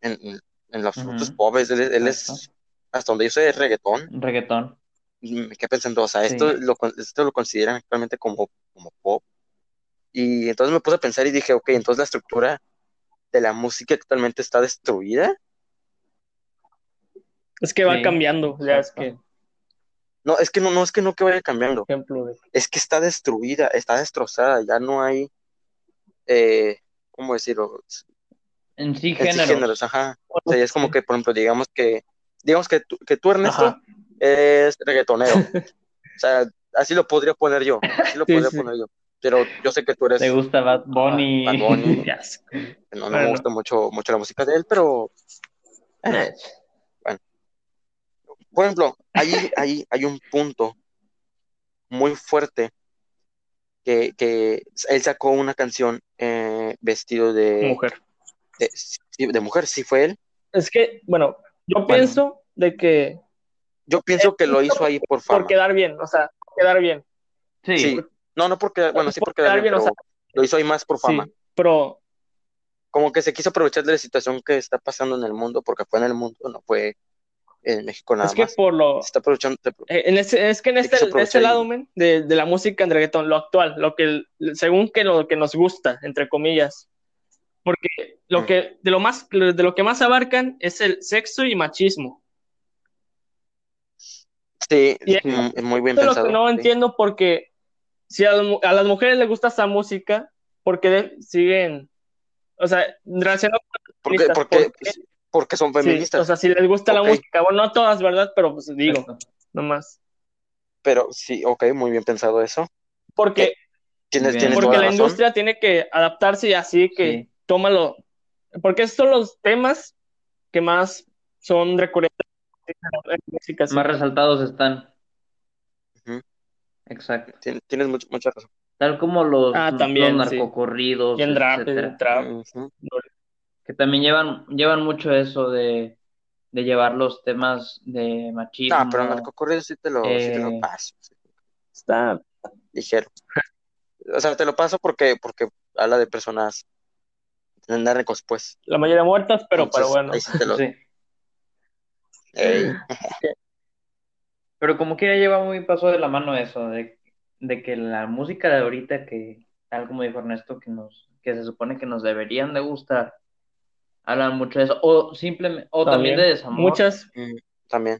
En, en, en lo absoluto es Ujú. pop, es- él, él es. Hasta donde yo sé, es reggaetón. Reggaetón. Y me quedé pensando, o sea, Sí. esto lo, esto lo consideran actualmente como, como pop. Y entonces me puse a pensar y dije, ok, entonces la estructura de la música actualmente está destruida. Es que va Sí, cambiando. Ya es que, No, es que no, no es que no que vaya cambiando, ejemplo de. es que está destruida, está destrozada, ya no hay, eh, ¿cómo decirlo? En sí, En sí, géneros. géneros, ajá. O sea, ya es como que, por ejemplo, digamos que, digamos que tú, que tú Ernesto, Ajá. es reggaetonero. (laughs) O sea, así lo podría poner yo, así lo Sí, podría sí. poner yo. Pero yo sé que tú eres Te gusta Bad Bunny. Bad Bunny. (laughs) No, no Bueno. me gusta mucho, mucho la música de él, pero, eh, por ejemplo, ahí, ahí hay un punto muy fuerte que, que él sacó una canción eh, vestido de mujer. de, de mujer, sí fue él. Es que, bueno, yo Bueno. pienso de que Yo pienso que lo hizo ahí por fama. por quedar bien, o sea, por quedar bien. Sí. Sí, no, no porque, bueno, sí Por porque quedar bien, bien, o pero lo hizo ahí más por fama. Sí, pero Como que se quiso aprovechar de la situación que está pasando en el mundo, porque fue en el mundo, no fue en México nada es que más. por lo. Se está aprovechando, se- eh, En ese, es que en este, este lado, men, de, de la música en reggaetón, lo actual, lo que, según que lo que nos gusta, entre comillas. Porque lo Mm. que, de lo más, de lo que más abarcan es el sexo y machismo. sí, Y es mu- es muy bien lo pensado. que no sí. entiendo porque si a, las mu- a las mujeres les gusta esa música, ¿por qué de- siguen, o sea, relacionado ¿Por qué? feministas, Porque, ¿por qué? porque son Sí, feministas. o sea, si les gusta la música, bueno, no todas, ¿verdad? Pero pues digo, Exacto. nomás. Pero sí, ok, muy bien pensado eso. Porque, Tienes, porque la razón. industria tiene que adaptarse y así que Sí. tómalo. Porque esos son los temas que más son recurrentes en la música. sí. Más resaltados están. Exacto. Tien- Tienes mucha, mucha razón. Tal como los, Ah, también, los sí. narcocorridos, Y en rap, etcétera. en trap. Que también llevan, llevan mucho eso de, de llevar los temas de machismo. No, pero narcocorrido sí te lo, sí te lo Eh, paso. sí, Está, ligero. O sea, te lo paso porque, porque habla de personas narcos, pues. la mayoría muertas, pero, pero bueno. ahí sí te lo. Sí. Ey, (laughs) Pero como quiera lleva muy paso de la mano eso, de, de que la música de ahorita, que tal como dijo Ernesto, que nos, que se supone que nos deberían de gustar, hablan mucho de eso, o simplemente, o también, de desamor, Muchas, mm, también.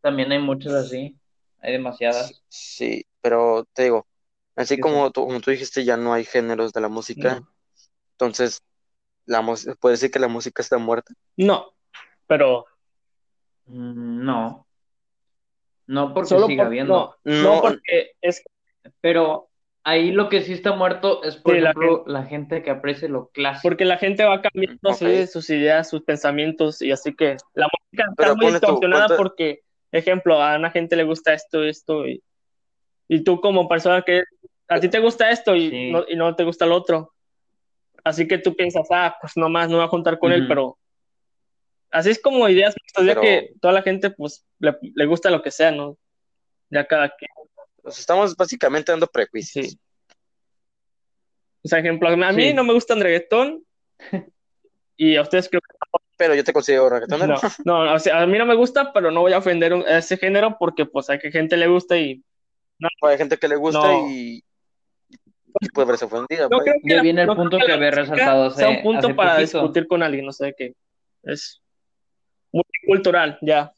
también hay muchas así, hay demasiadas. Sí, pero te digo, así Sí, como tú, como tú dijiste, ya no hay géneros de la música. Entonces, la puede decir que la música está muerta. no, pero Mm, No, no porque solo siga por- habiendo, no, no, No. porque es pero ahí lo que sí está muerto es, por Sí, la ejemplo, la gente que aprecia lo clásico. porque la gente va cambiando de sus ideas, sus pensamientos, y así que la música Pero está muy tú, distorsionada ¿cuánto- porque, ejemplo, a una gente le gusta esto, esto, y, y tú como persona que a ti te gusta esto y, Sí. no, y no te gusta lo otro. Así que tú piensas, ah, pues nomás no voy a juntar con él, pero así es como ideas mixtas, ya Pero- que toda la gente pues le, le gusta lo que sea, ¿no? Ya cada quien. Pues estamos básicamente dando prejuicios. Sí. O sea, ejemplo, a mí Sí. no me gusta el reggaetón y a ustedes creo que Pero yo te considero reggaetonero. no. No, o sea, a mí no me gusta, pero no voy a ofender a ese género porque pues a que gente le gusta y Hay gente que le gusta No. y, y puede verse ofendida. no pues. que Ya la- viene el no punto que la había resaltado hace- sea un punto hace para poquito. discutir con alguien, no sé qué. Es multicultural, ya.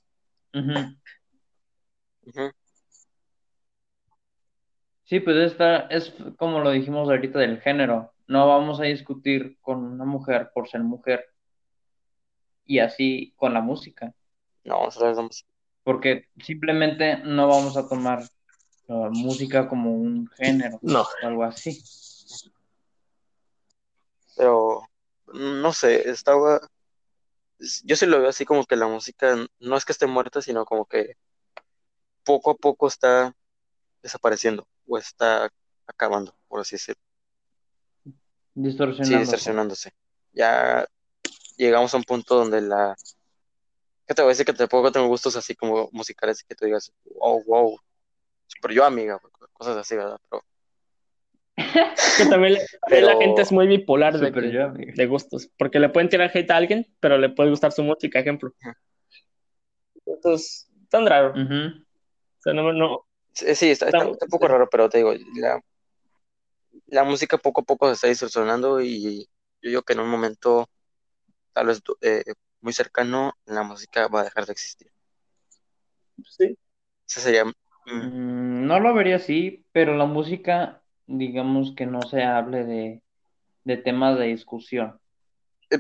Sí, pues esta es como lo dijimos ahorita del género. No vamos a discutir con una mujer por ser mujer. Y así con la música. No, nosotros vamos. Porque simplemente no vamos a tomar música como un género No. o algo así. Pero no sé, estaba. Yo sí lo veo así como que la música no es que esté muerta, sino como que poco a poco está desapareciendo o está acabando, por así decirlo. Sí, Distorsionando. distorsionándose. Ya llegamos a un punto donde la. ¿Qué te voy a decir? Que tampoco tengo gustos así como musicales que tú digas, oh, wow, super yo, amiga, cosas así, ¿verdad? Pero (laughs) Que también, la- Pero- gente es muy bipolar de, Súper que- yo, amigo. de gustos, porque le pueden tirar hate a alguien, pero le puede gustar su música, ejemplo. Entonces, tan raro. O sea, no, no, Sí, está, está- Estamos- está un poco raro, pero te digo, la, la música poco a poco se está distorsionando y yo digo que en un momento, tal vez eh, muy cercano, la música va a dejar de existir. sí. Ese sería, mm, Mm, No lo vería así, pero la música, digamos que no se hable de, de temas de discusión, Eh.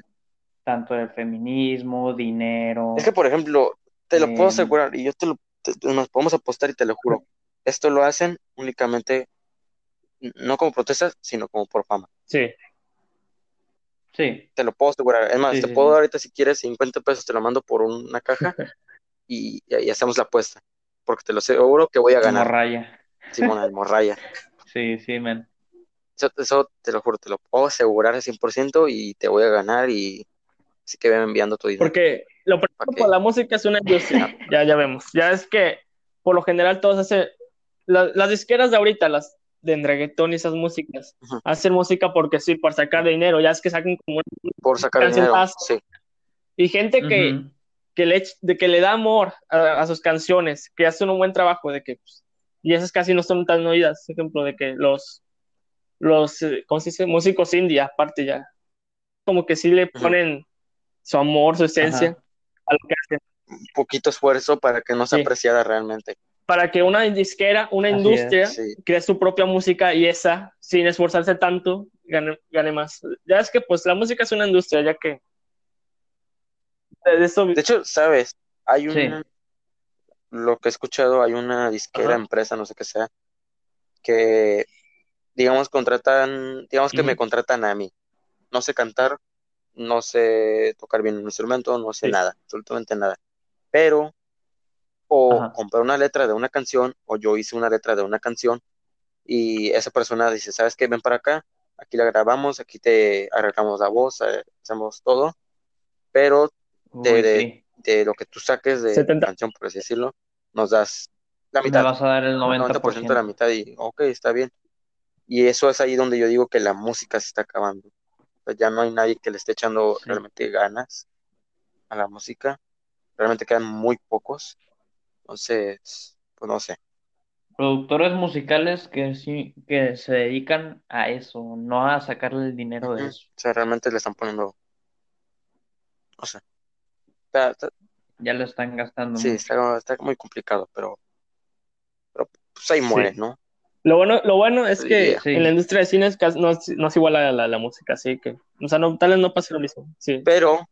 tanto del feminismo, dinero. es que, por ejemplo, te lo puedo Em. asegurar y yo te lo, te- nos podemos apostar y te lo juro, esto lo hacen únicamente, no como protesta, sino como por fama. Sí, Sí, Te lo puedo asegurar. Es más, Sí, te sí, puedo sí. dar ahorita si quieres 50 pesos, te lo mando por una caja (laughs) y, y hacemos la apuesta. Porque te lo aseguro que voy a ganar. raya. Simona el Morraya. (laughs) Sí, sí, men. Eso, eso te lo juro, te lo puedo asegurar al 100% y te voy a ganar y así que ven enviando tu dinero. porque lo primero ¿Para qué? por la música es una industria, ya, ya vemos. Ya es que, por lo general, todos hacen, la- las disqueras de ahorita, las de reggaetón y esas músicas, Ujú. hacen música porque sí, para sacar dinero, ya es que sacan como Por sacar dinero. Sí. Y gente que, Ujú. Que, le, de que le da amor a, a sus canciones, que hacen un buen trabajo, de que, pues, y esas casi no son tan oídas, por ejemplo, de que los, los, eh, ¿cómo se dice? Músicos indie, aparte ya, como que sí le ponen su amor, su esencia Ajá. a lo que hacen, Un poquito esfuerzo para que no se Sí. apreciara realmente. para que una disquera, una Así industria, Sí. cree su propia música y esa, sin esforzarse tanto, gane, gane más. Ya es que, pues, la música es una industria, ya que eso, De hecho, sabes, hay Sí. una, lo que he escuchado, hay una disquera, Ajá. empresa, no sé qué sea, que, digamos, contratan, digamos que me contratan a mí. No sé cantar, no sé tocar bien un instrumento, no sé Sí. nada, absolutamente nada. Pero, o Ajá. compré una letra de una canción, o yo hice una letra de una canción, y esa persona dice, ¿sabes qué? Ven para acá, aquí la grabamos, aquí te arreglamos la voz, eh, hacemos todo, pero de, Uy, de- sí. de lo que tú saques de 70. canción, por así decirlo, nos das la Me mitad, vas a dar el 90% de la 90%. mitad y ok, está bien. Y eso es ahí donde yo digo que la música se está acabando. O sea, ya no hay nadie que le esté echando Sí. realmente ganas a la música. Realmente quedan muy pocos. Entonces, pues no sé. Productores musicales que sí, que se dedican a eso, no a sacarle el dinero de eso. O sea, realmente le están poniendo, o sea, está, está- Ya lo están gastando sí, está, está muy complicado, pero, pero pues ahí muere, Sí. ¿no? Lo bueno, lo bueno es que Sí. en la industria de cine es casi- no, es- no es igual a la, la música, así que, o sea, no, tal vez no pase lo mismo. Sí, Pero,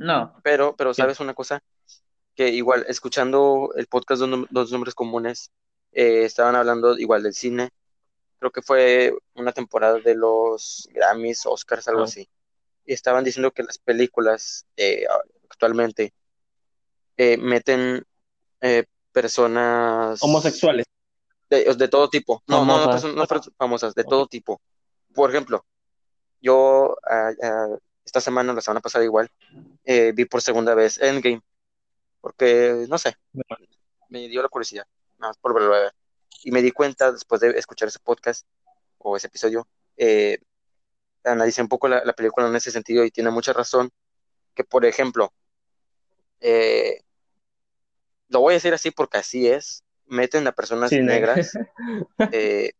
No, pero, pero, Sí. ¿sabes una cosa? Que igual, escuchando el podcast de Dos Dos Nombres Comunes, eh, estaban hablando igual del cine. Creo que fue una temporada de los Grammys, Oscars, algo Ah. así. Y estaban diciendo que las películas eh, actualmente eh, meten eh, personas homosexuales. De, de todo tipo. No, no, no, Famosas. personas- no personas famosas, de todo tipo. Por ejemplo, yo ah, esta semana, la semana pasada igual, eh, vi por segunda vez Endgame. Porque, no sé, me dio la curiosidad, nada más por verlo a ver. Y me di cuenta, después de escuchar ese podcast o ese episodio, eh, analicé un poco la, la película en ese sentido y tiene mucha razón. Que, por ejemplo, eh, lo voy a decir así porque así es, meten a personas Sí, negras. (laughs) eh,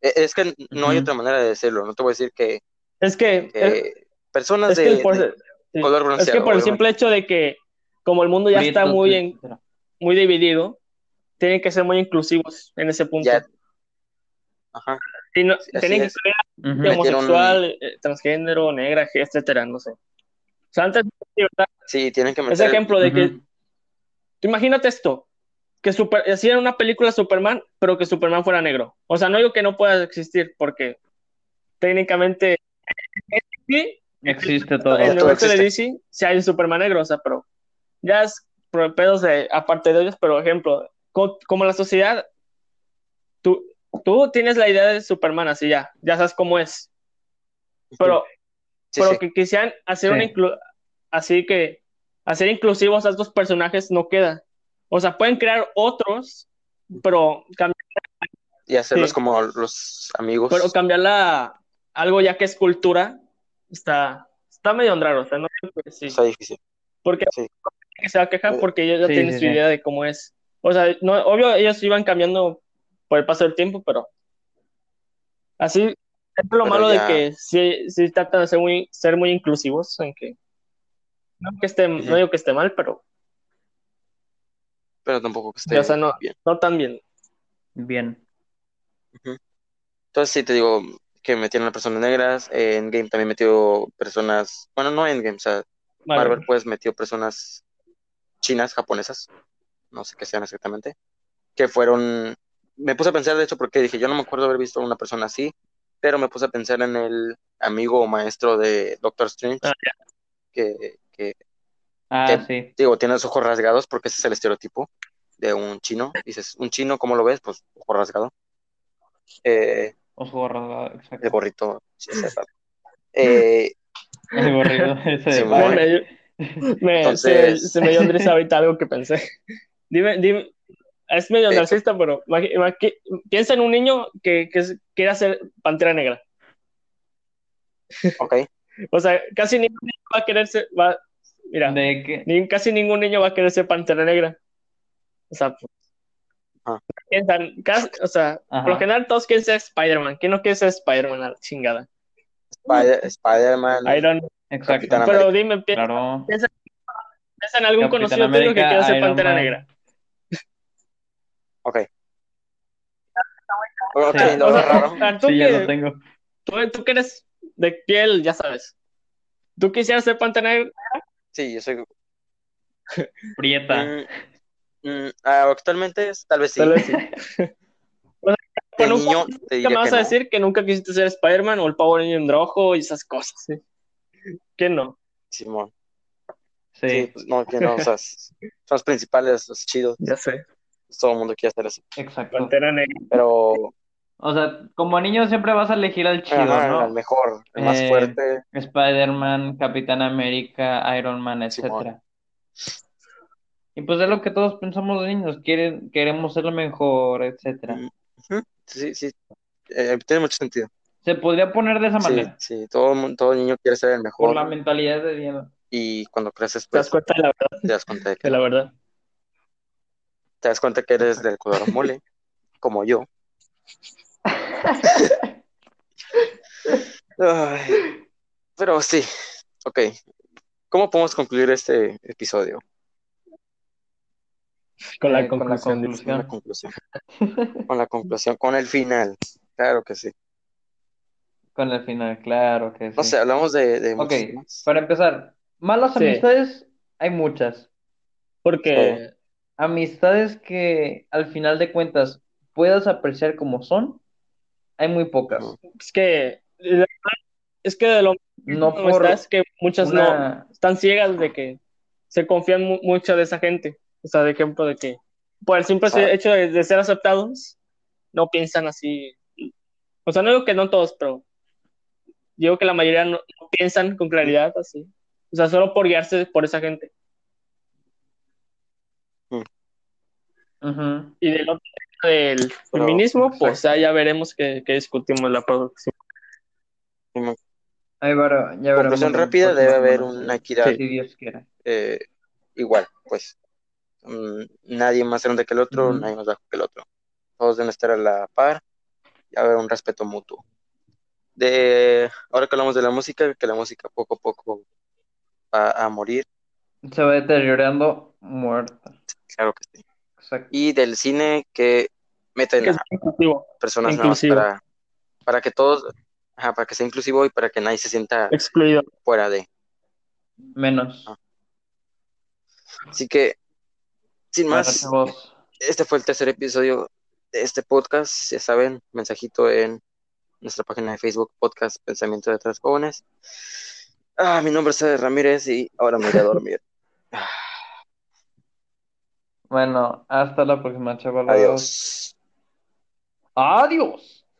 e- es que no hay otra manera de decirlo, no te voy a decir que, Es que, que es, personas es de, que el por- de sí. color Es que bronceado, por el simple hecho de que como el mundo ya está muy, en- muy dividido, tienen que ser muy inclusivos en ese punto. Ya- Ajá, no- tienen que ser homosexual, eh, transgénero, negra, etcétera, no sé. O sea, antes, verdad, Sí, tienen que ese meter, ejemplo de que, tú imagínate esto, que super, hacían una película Superman, pero que Superman fuera negro. O sea, no digo que no pueda existir, porque técnicamente sí, Existe todo. en el universo de. DC sí hay un Superman negro, o sea, pero ya es por pedos de, aparte de ellos, pero ejemplo, co- como la sociedad, tú, tú tienes la idea de Superman así ya, ya sabes cómo es, pero, Sí, pero sí. que quisieran hacer Sí. una así que hacer inclusivos a estos personajes no queda. O sea, pueden crear otros, pero, cam- Y hacerlos sí. como los amigos. pero cambiarla algo ya que es cultura, está, está medio raro, o sea, no. Está difícil. Porque Sí. que se va a quejar Eh, porque ellos ya sí, tienen sí, su sí. idea de cómo es. O sea, no, obvio, ellos iban cambiando por el paso del tiempo, pero así es lo Pero malo ya- de que sí, sí tratan de ser muy, ser muy inclusivos, en que no que esté, no digo que esté mal, pero Pero tampoco que esté o sea, no, bien. no tan bien. Bien. Entonces sí te digo que metieron a personas negras, eh, Endgame también metió personas, bueno, no Endgame, o sea, Vale. Marvel pues metió personas chinas, japonesas, no sé qué sean exactamente, que fueron, me puse a pensar de hecho porque dije, yo no me acuerdo haber visto a una persona así, pero me puse a pensar en el amigo o maestro de Doctor Strange, Ah, que, que, Ah, sí. digo, tiene los ojos rasgados porque ese es el estereotipo de un chino, dices, un chino, ¿cómo lo ves? Pues ojo rasgado. Eh, Ojo rasgado, el exacto. gorrito, sí, ese rato. (laughs) Eh, El gorrido (laughs) ese de. Me, Entonces- se, se me dio risa ahorita (laughs) algo que pensé. Dime, dime, es medio Eh, narcisista, pero imagi- imagi- piensa en un niño que, que es- quiere hacer pantera negra. ok, (laughs) O sea, casi ningún niño va a querer ser, va, mira, De ni- casi ningún niño va a querer ser pantera negra. O sea, pues, Ah. piensan, casi- o sea, por lo general todos quieren ser Spider-Man. ¿Quién no quiere ser Spider-Man? La chingada. Spider- Spider-Man, Iron exacto. Capitán Pero dime, pi- Claro. piensa en algún Capitán conocido tuyo que quiera ser Iron pantera Man. negra. ok. Ok, Sí. lo O veo sea, raro. o sea, tú, Sí, ya que, lo tengo. tú, tú que eres de piel, ya sabes. ¿Tú quisieras ser pantera negra? Sí, yo soy. (laughs) Prieta. Mm, mm, ah, actualmente es- tal vez sí. Tal vez sí. O (laughs) sea, De niño te ¿Qué diría me vas que a no. decir que nunca quisiste ser Spider-Man o el Power Ranger rojo y esas cosas? ¿sí? ¿Qué no? Simón. Sí. Sí, pues no, que no, o sea, (laughs) son los principales, los chidos. Ya sé. Todo el mundo quiere hacer eso. Exacto. Pantera negra. Pero, O sea, como niño siempre vas a elegir al chido, ajá, el ¿no? mejor, el más Eh, fuerte. Spider-Man, Capitán América, Iron Man, Simón. etcétera. Y pues es lo que todos pensamos de niños, quieren, queremos ser lo mejor, etcétera. Sí, sí. Eh, tiene mucho sentido. Se podría poner de esa Sí, manera, sí. Todo, todo niño quiere ser el por mejor. la mentalidad de Diego. Y cuando creces, Te das pues, cuenta de la verdad. te das cuenta de que De la verdad. Te das cuenta que eres del color mole, como yo. (laughs) Ay, pero sí, ok. ¿Cómo podemos concluir este episodio? Con la Eh, con la conclusión. Con la conclusión. Con la conclusión, con el final. Claro que sí. Con el final, claro que No sí. sé, hablamos de, de Ok, para empezar, malas Sí. amistades hay muchas. Porque Amistades que al final de cuentas puedas apreciar como son, hay muy pocas. Es que es que de lo No por es que muchas no están ciegas de que se confían mu- mucho de esa gente. O sea, de ejemplo de que por el simple hecho de, de ser aceptados, no piensan así. O sea, no digo que no todos, pero digo que la mayoría no, no piensan con claridad así. O sea, solo por guiarse por esa gente. Y del otro del Pero- feminismo, pues ya, ya veremos qué, qué discutimos la próxima. Ahí va- ya veremos Conclusión rápida, debe haber una equidad Si Dios quiere. eh, igual, pues. Mm, nadie más grande que el otro, nadie más bajo que el otro. Todos deben estar a la par y haber un respeto mutuo. De ahora que hablamos de la música, que la música poco a poco va a morir, Se va deteriorando muerta. claro que sí. Exacto. Y del cine que meten Que a inclusivo, personas nuevas para, para que todos, ajá, para que sea inclusivo y para que nadie se sienta excluido. fuera de. Menos. Ah. Así que, sin más, este fue el tercer episodio de este podcast. Ya saben, mensajito en nuestra página de Facebook, Podcast Pensamiento de Tres Jóvenes. Ah, mi nombre es Eder Ramírez y ahora me iré a dormir. (laughs) Bueno, hasta la próxima, chavos. Adiós. Adiós.